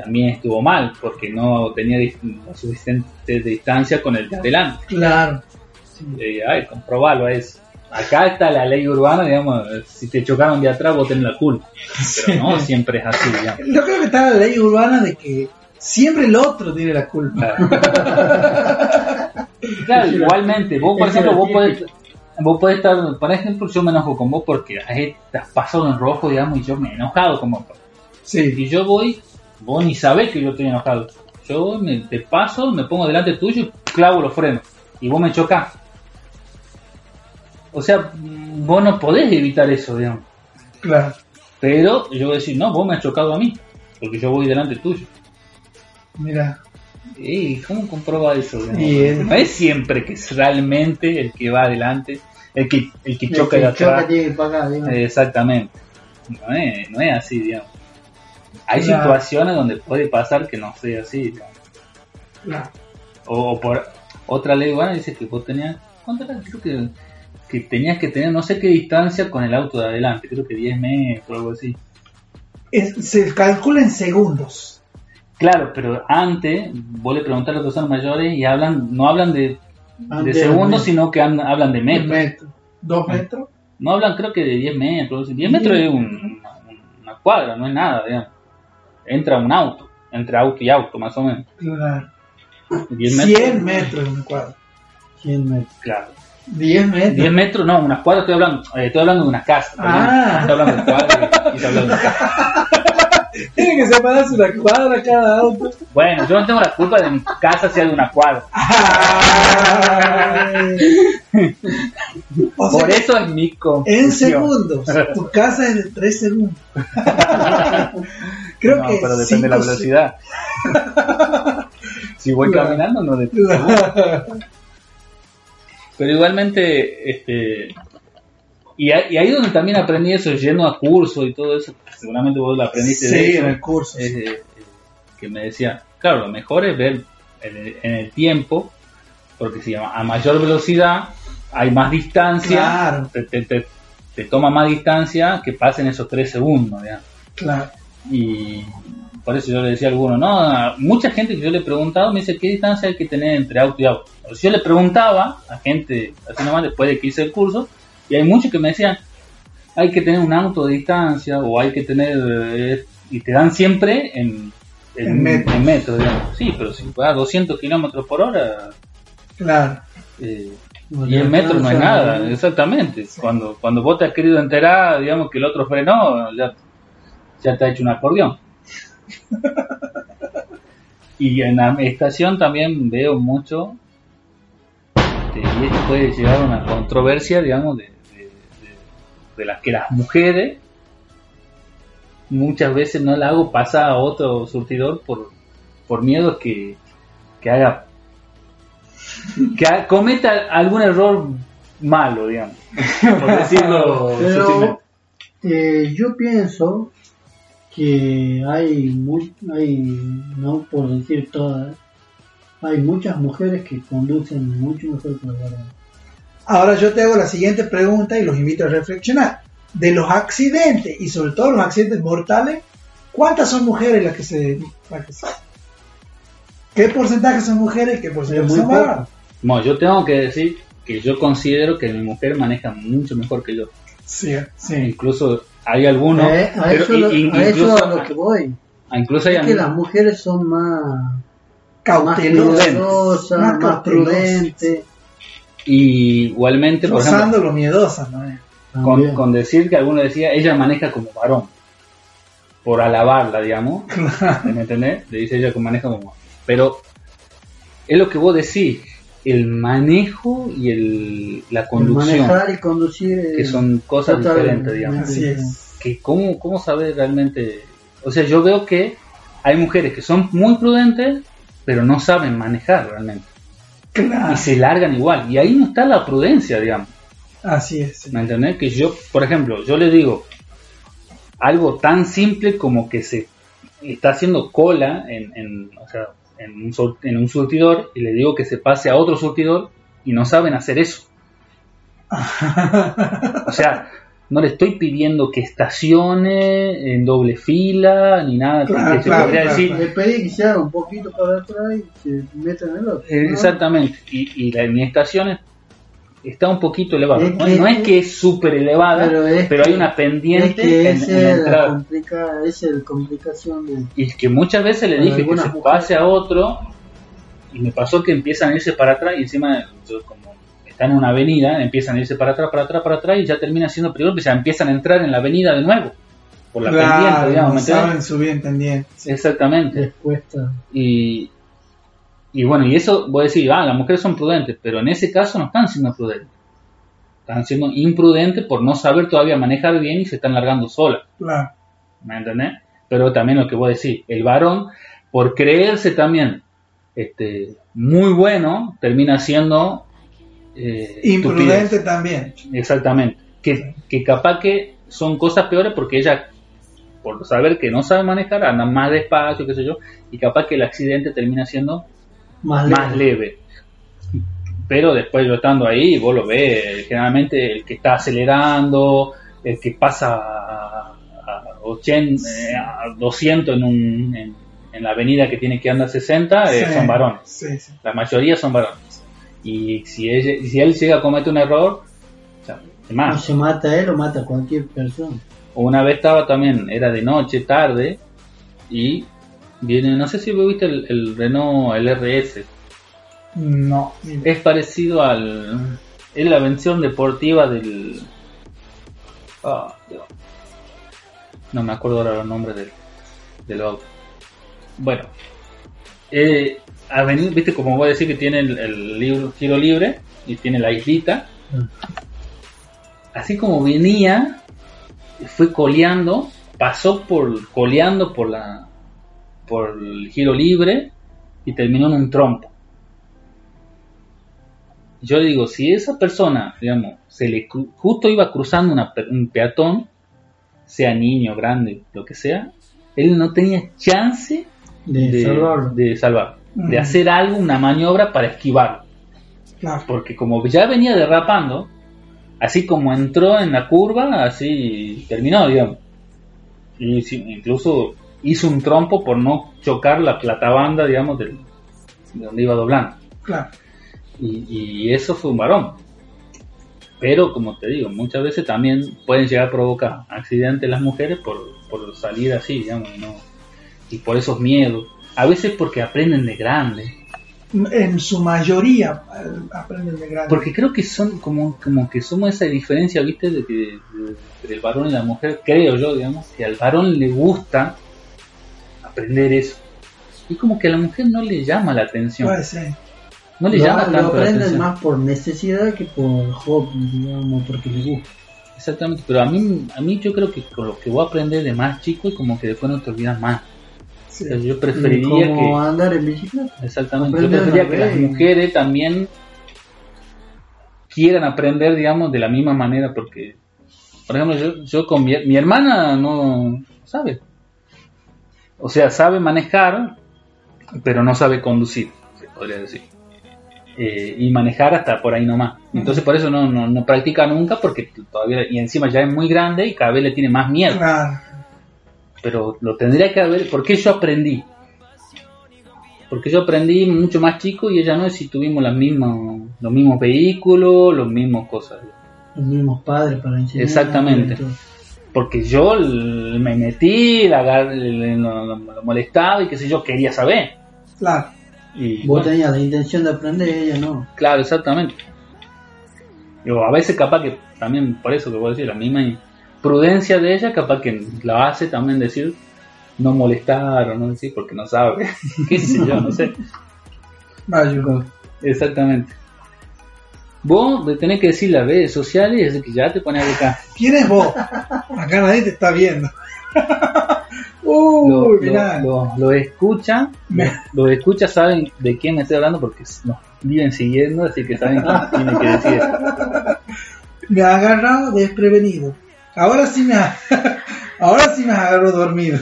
también estuvo mal porque no tenía suficiente distancia con el de adelante claro. y, ay, eso acá está la ley urbana, digamos, si te chocaron de atrás vos tenés la culpa. Pero no siempre es así, digamos. Yo creo que está la ley urbana de que siempre el otro tiene la culpa. Claro, igualmente, vos por ejemplo, vos podés, vos podés estar, por ejemplo, yo me enojo con vos porque has pasado en rojo, digamos, y yo me he enojado con vos. Sí, Y yo voy, vos ni sabés que yo estoy enojado. Yo me, te paso, me pongo delante tuyo y clavo los frenos. Y vos me chocás. O sea, mm, vos no podés evitar eso, digamos. claro. Pero yo voy a decir, no, vos me has chocado a mí. Porque yo voy delante tuyo. Mira, ¿Y cómo comprueba eso? digamos? No es siempre que es realmente el que va adelante, el que, el que choca El de que choca tiene que pagar. Exactamente. No es, no es así, digamos. Hay Claro. situaciones donde puede pasar que no sea así. claro. O, o por otra ley urbana dice que vos tenías, ¿cuánto era? Creo que, que tenías que tener no sé qué distancia con el auto de adelante, creo que 10 metros o algo así. Es- se calcula en segundos. Claro, pero antes vos le preguntás a las personas mayores y hablan, no hablan de, segundos, sino que hablan de metros. Metro. ¿Dos metros? No hablan creo que de 10 metros. 10 metros es un- una, una cuadra, no es nada, digamos. Entra un auto, entre auto y auto, más o menos. Claro. 10 metros. 100 metros en un cuadro. 100 metros. Claro. 10 metros. 10 metros, no, unas cuadras estoy hablando, eh, estoy hablando de una casa. Ah. Estoy hablando de cuadras y estoy hablando de una casa. Tiene que separarse una cuadra cada auto. Bueno, yo no tengo la culpa de mi casa sea de una cuadra. O sea, Por eso es mi en segundos. Tu casa es de 3 segundos. Creo no, que pero depende de la velocidad. si voy Claro. caminando, no depende. Pero igualmente, este. Y, ahí- y ahí donde también aprendí eso, yendo a curso y todo eso, seguramente vos lo aprendiste de Sí, eso, en el curso. es, eh, que me decía, claro, lo mejor es ver en el, en el tiempo, porque si a, a mayor velocidad hay más distancia, Claro. te, te- te- te toma más distancia que pasen esos tres segundos, digamos. Claro. Y por eso yo le decía a alguno, no, a mucha gente que yo le he preguntado me dice qué distancia hay que tener entre auto y auto. Si yo le preguntaba a gente así nomás después de que hice el curso, y hay muchos que me decían, hay que tener un auto de distancia o hay que tener, eh, y te dan siempre en, en, En metros. en metros, digamos. Sí, pero si vas a 200 kilómetros por hora, Claro. eh, No y en metros no es nada, exactamente. Cuando, cuando vos te has querido enterar, digamos que el otro frenó, ya, ya te ha hecho un acordeón. y en la estación también veo mucho, este, y esto puede llegar a una controversia, digamos, de, de, de- de las que las mujeres muchas veces no la hago pasar a otro surtidor por, por miedo que, que haga que ha- cometa algún error malo, digamos, por decirlo Pero eh, yo pienso que hay, muy, hay, no por decir todas, hay muchas mujeres que conducen mucho mejor que los varones. Ahora yo te hago la siguiente pregunta y los invito a reflexionar. De los accidentes y sobre todo los accidentes mortales, ¿cuántas son mujeres las que se... las que se- ¿Qué porcentaje son mujeres y qué porcentaje son varones? Bueno, yo tengo que decir que yo considero que mi mujer maneja mucho mejor que yo. Sí, sí. Incluso hay algunos, Eh, a, pero eso, lo- i- a eso incluso, a lo que voy. incluso hay Es que las mujeres son más, Cautelosas. Más prudentes. y igualmente, por ejemplo, Rozando lo miedosa, ¿no? con, con decir que alguno decía, ella maneja como varón, por alabarla, digamos, ¿me entendés? Le dice ella que maneja como varón. Pero es lo que vos decís, el manejo y el, la El conducción, Manejar y conducir eh, que son cosas diferentes, digamos. Así es. que cómo, cómo saber realmente, o sea, yo veo que hay mujeres que son muy prudentes, pero no saben manejar realmente, Claro. y se largan igual, y ahí no está la prudencia, digamos. Así es. sí. ¿Me entendés? Que yo, por ejemplo, yo le digo algo tan simple como que se está haciendo cola en, en, o sea, en, un, en un surtidor y le digo que se pase a otro surtidor y no saben hacer eso. O sea, no le estoy pidiendo que estacione en doble fila ni nada. Claro, que se claro, podría claro, decir, Le pedí que se haga un poquito para atrás y se meta en el otro. Eh, ¿no? Exactamente. Y, y la, estaciones está un poquito elevado. Es no, que- no es que es súper elevada, Pero pero, es hay una Es pendiente que en, en la es entrada. complica, es la complicación de... Y que muchas veces le dije que se mujeres. pase a otro y me pasó que empiezan a irse para atrás y encima yo como están en una avenida, empiezan a irse para atrás, para atrás, para atrás y ya termina siendo peor, que ya empiezan a entrar en la avenida de nuevo. Por la pendiente, digamos, no saben subir en pendiente. Exactamente. Les cuesta. Y, y bueno, y eso voy a decir, ah, las mujeres son prudentes, pero en ese caso no están siendo prudentes. Están siendo imprudentes por no saber todavía manejar bien y se están largando solas. Claro. ¿Me entendés? Pero también lo que voy a decir, el varón, por creerse también este, muy bueno, termina siendo eh, Imprudente estupidez. también. Exactamente. Que, que capaz que son cosas peores porque ella, por saber que no sabe manejar, anda más despacio, qué sé yo, y capaz que el accidente termina siendo Más, más leve. Pero después yo estando ahí, vos lo ves, generalmente el que está acelerando, el que pasa a, a 80, eh, a 200 en, un, en, en la avenida que tiene que andar 60, eh, Sí, son varones. Sí, sí. La mayoría son varones. Y si, ella- si él llega a cometer un error, o sea, es O más. se mata él o mata a cualquier persona. Una vez estaba también, era de noche, tarde, y viene, no sé si vos viste el, el Renault, el RS, No. es parecido al. Es la versión deportiva del. Ah, Dios. No me acuerdo ahora los nombres del, del auto. Bueno, eh, a venir, viste, como voy a decir que tiene el, el libro, giro libre y tiene la islita. Así como venía, fue coleando, pasó por coleando por la por el giro libre y terminó en un trompo yo digo, si esa persona, digamos, se le justo iba cruzando una un peatón, sea niño, grande, lo que sea, él no tenía chance De, de, salvar, de hacer algo, una maniobra para esquivarlo. Claro. Porque como ya venía derrapando, así como entró en la curva, así terminó, digamos. Y incluso hizo un trompo por no chocar la platabanda, digamos, del- de donde iba doblando. Claro. Y, y eso fue un varón. Pero, como te digo, muchas veces también pueden llegar a provocar accidentes las mujeres por, por salir así, digamos, y, no, y por esos miedos. A veces porque aprenden de grande. En su mayoría eh, aprenden de grande. Porque creo que son como, como que somos esa diferencia, ¿viste? De que de- entre el varón y la mujer, creo yo, digamos, que al varón le gusta aprender eso. Y como que a la mujer no le llama la atención. Puede ser. No le lo, llama lo tanto la aprenden atención. más por necesidad que por hobby, digamos, porque le gusta. Exactamente, pero a mí, a mí yo creo que con lo que voy a aprender de más chico y como que después no te olvidas más. Sí. O sea, yo preferiría como que... andar en bicicleta. Exactamente, yo preferiría que las mujeres también quieran aprender, digamos, de la misma manera, porque, por ejemplo, yo, yo con mi, mi hermana no sabe. O sea, sabe manejar, pero no sabe conducir, se podría decir. Eh, y manejar hasta por ahí nomás. Entonces por eso no, no, no practica nunca, porque todavía, y encima ya es muy grande y cada vez le tiene más miedo. Pero lo tendría que haber, porque yo aprendí. Porque yo aprendí mucho más chico y ella no, y si tuvimos las mismas, los mismos vehículos, los mismos cosas. Los mismos padres para enseñar. Exactamente. Porque yo me metí, la, molestaba y qué sé yo, quería saber. Claro. Y, Vos bueno, tenías la intención de aprender y ella no. Claro, exactamente. Digo, a veces capaz que también, por eso que voy a decir, la misma prudencia de ella, capaz que la hace también decir no molestar o no decir porque no sabe, qué sé yo, no sé. Vaya. Exactamente. Vos le tenés que decir las redes sociales y que ya te pones acá. ¿Quién es vos? Acá nadie te está viendo. Lo, Uy, lo, mirá. lo- lo escuchan, Me- los escuchas saben de quién estoy hablando porque nos viven siguiendo, así que saben quién tiene que decir. Me ha agarrado desprevenido. Ahora sí me ha, ahora sí me agarró dormido.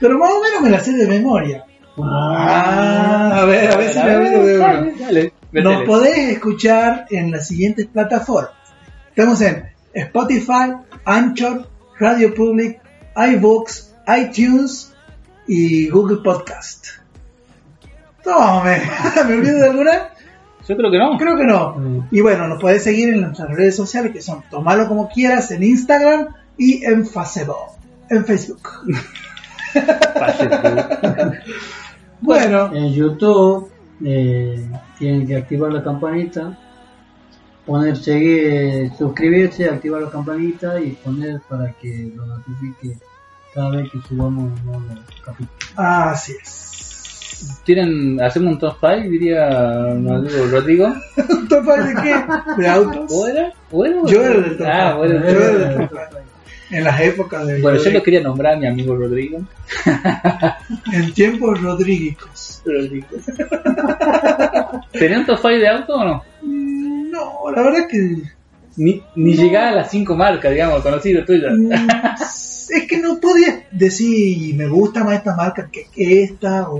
Pero más o menos me la sé de memoria. Ah, a ver, a ver si me. Dale, dale, Nos podés escuchar en las siguientes plataformas. Estamos en Spotify, Anchor, Radio Public, iVoox, iTunes y Google Podcast. Tome, ¿me olvido de alguna? Yo creo que no. Creo que no. Mm. Y bueno, nos puedes seguir en nuestras redes sociales que son Tomalo como quieras en Instagram y en Facebook. En Facebook. Bueno, En YouTube eh, tienen que activar la campanita, poner seguir, eh, suscribirse, activar la campanita y poner para que lo notifique cada vez que subamos un nuevo capítulo. así es. ¿Tienen, hacemos un top 5, diría Rodrigo? Rodrigo? ¿Top five de qué? ¿De autos? ¿O era? ¿O era? Yo era del top Ah, five. bueno, Yo era del top five. En las épocas de. Bueno, yo lo quería nombrar a mi amigo Rodrigo. En tiempos rodríguicos. Rodrigo. ¿Tenía un top 5 de auto o no? No, la verdad que. Ni, ni llegaba a las 5 marcas, digamos, conocidas tuyas. mm, Es que no podía decir me gusta más esta marca que esta o.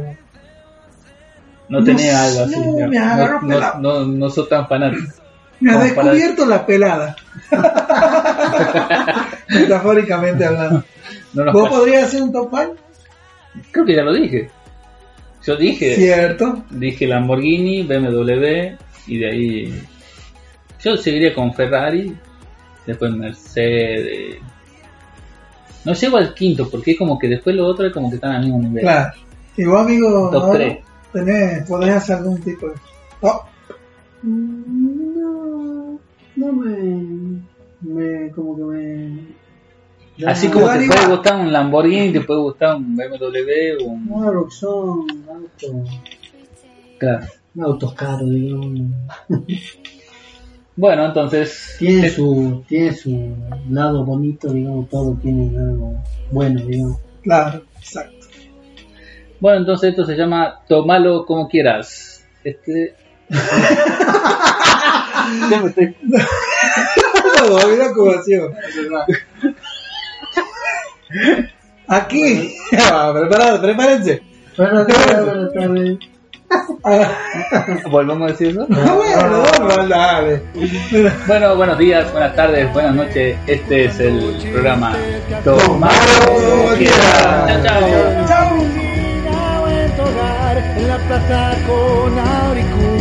No No tenía algo así. no, me agarró no, no, no, no soy tan fanático. Me ha Como para- descubierto la pelada. Metafóricamente hablando. No ¿Vos pasa. podrías hacer un top 5? Creo que ya lo dije. Yo dije, Cierto. dije Lamborghini, BMW y de ahí yo seguiría con Ferrari, después Mercedes. No llego al quinto porque es como que después lo otro es como que están al mismo nivel. Claro. Y vos, amigo, Top tenés, podés hacer algún tipo de top. No, no me, me como que me... Así como Te puede gustar un Lamborghini, te puede gustar un BMW o un... No, lo que son autos, Claro. autos caros, digamos. Bueno, entonces... Tiene su, tiene su lado bonito, digamos, todo tiene algo bueno, digamos. Claro, exacto. Bueno, entonces esto se llama Tomalo como quieras. Este... Ya me estoy- No, mira cómo ha sido. Aquí, Ah, preparado, prepárense. Pero pero, pero, Ah, ¿Volvemos a decir eso? bueno, bueno, dale. Bueno, buenos días, buenas tardes, buenas noches. Este es el programa quieras. Chao, chao. Chao. En la plaza con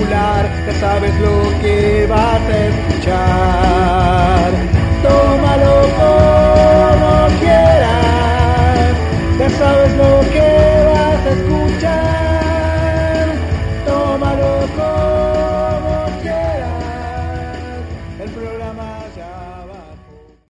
ya sabes lo que vas a escuchar. Tómalo como quieras, ya sabes lo que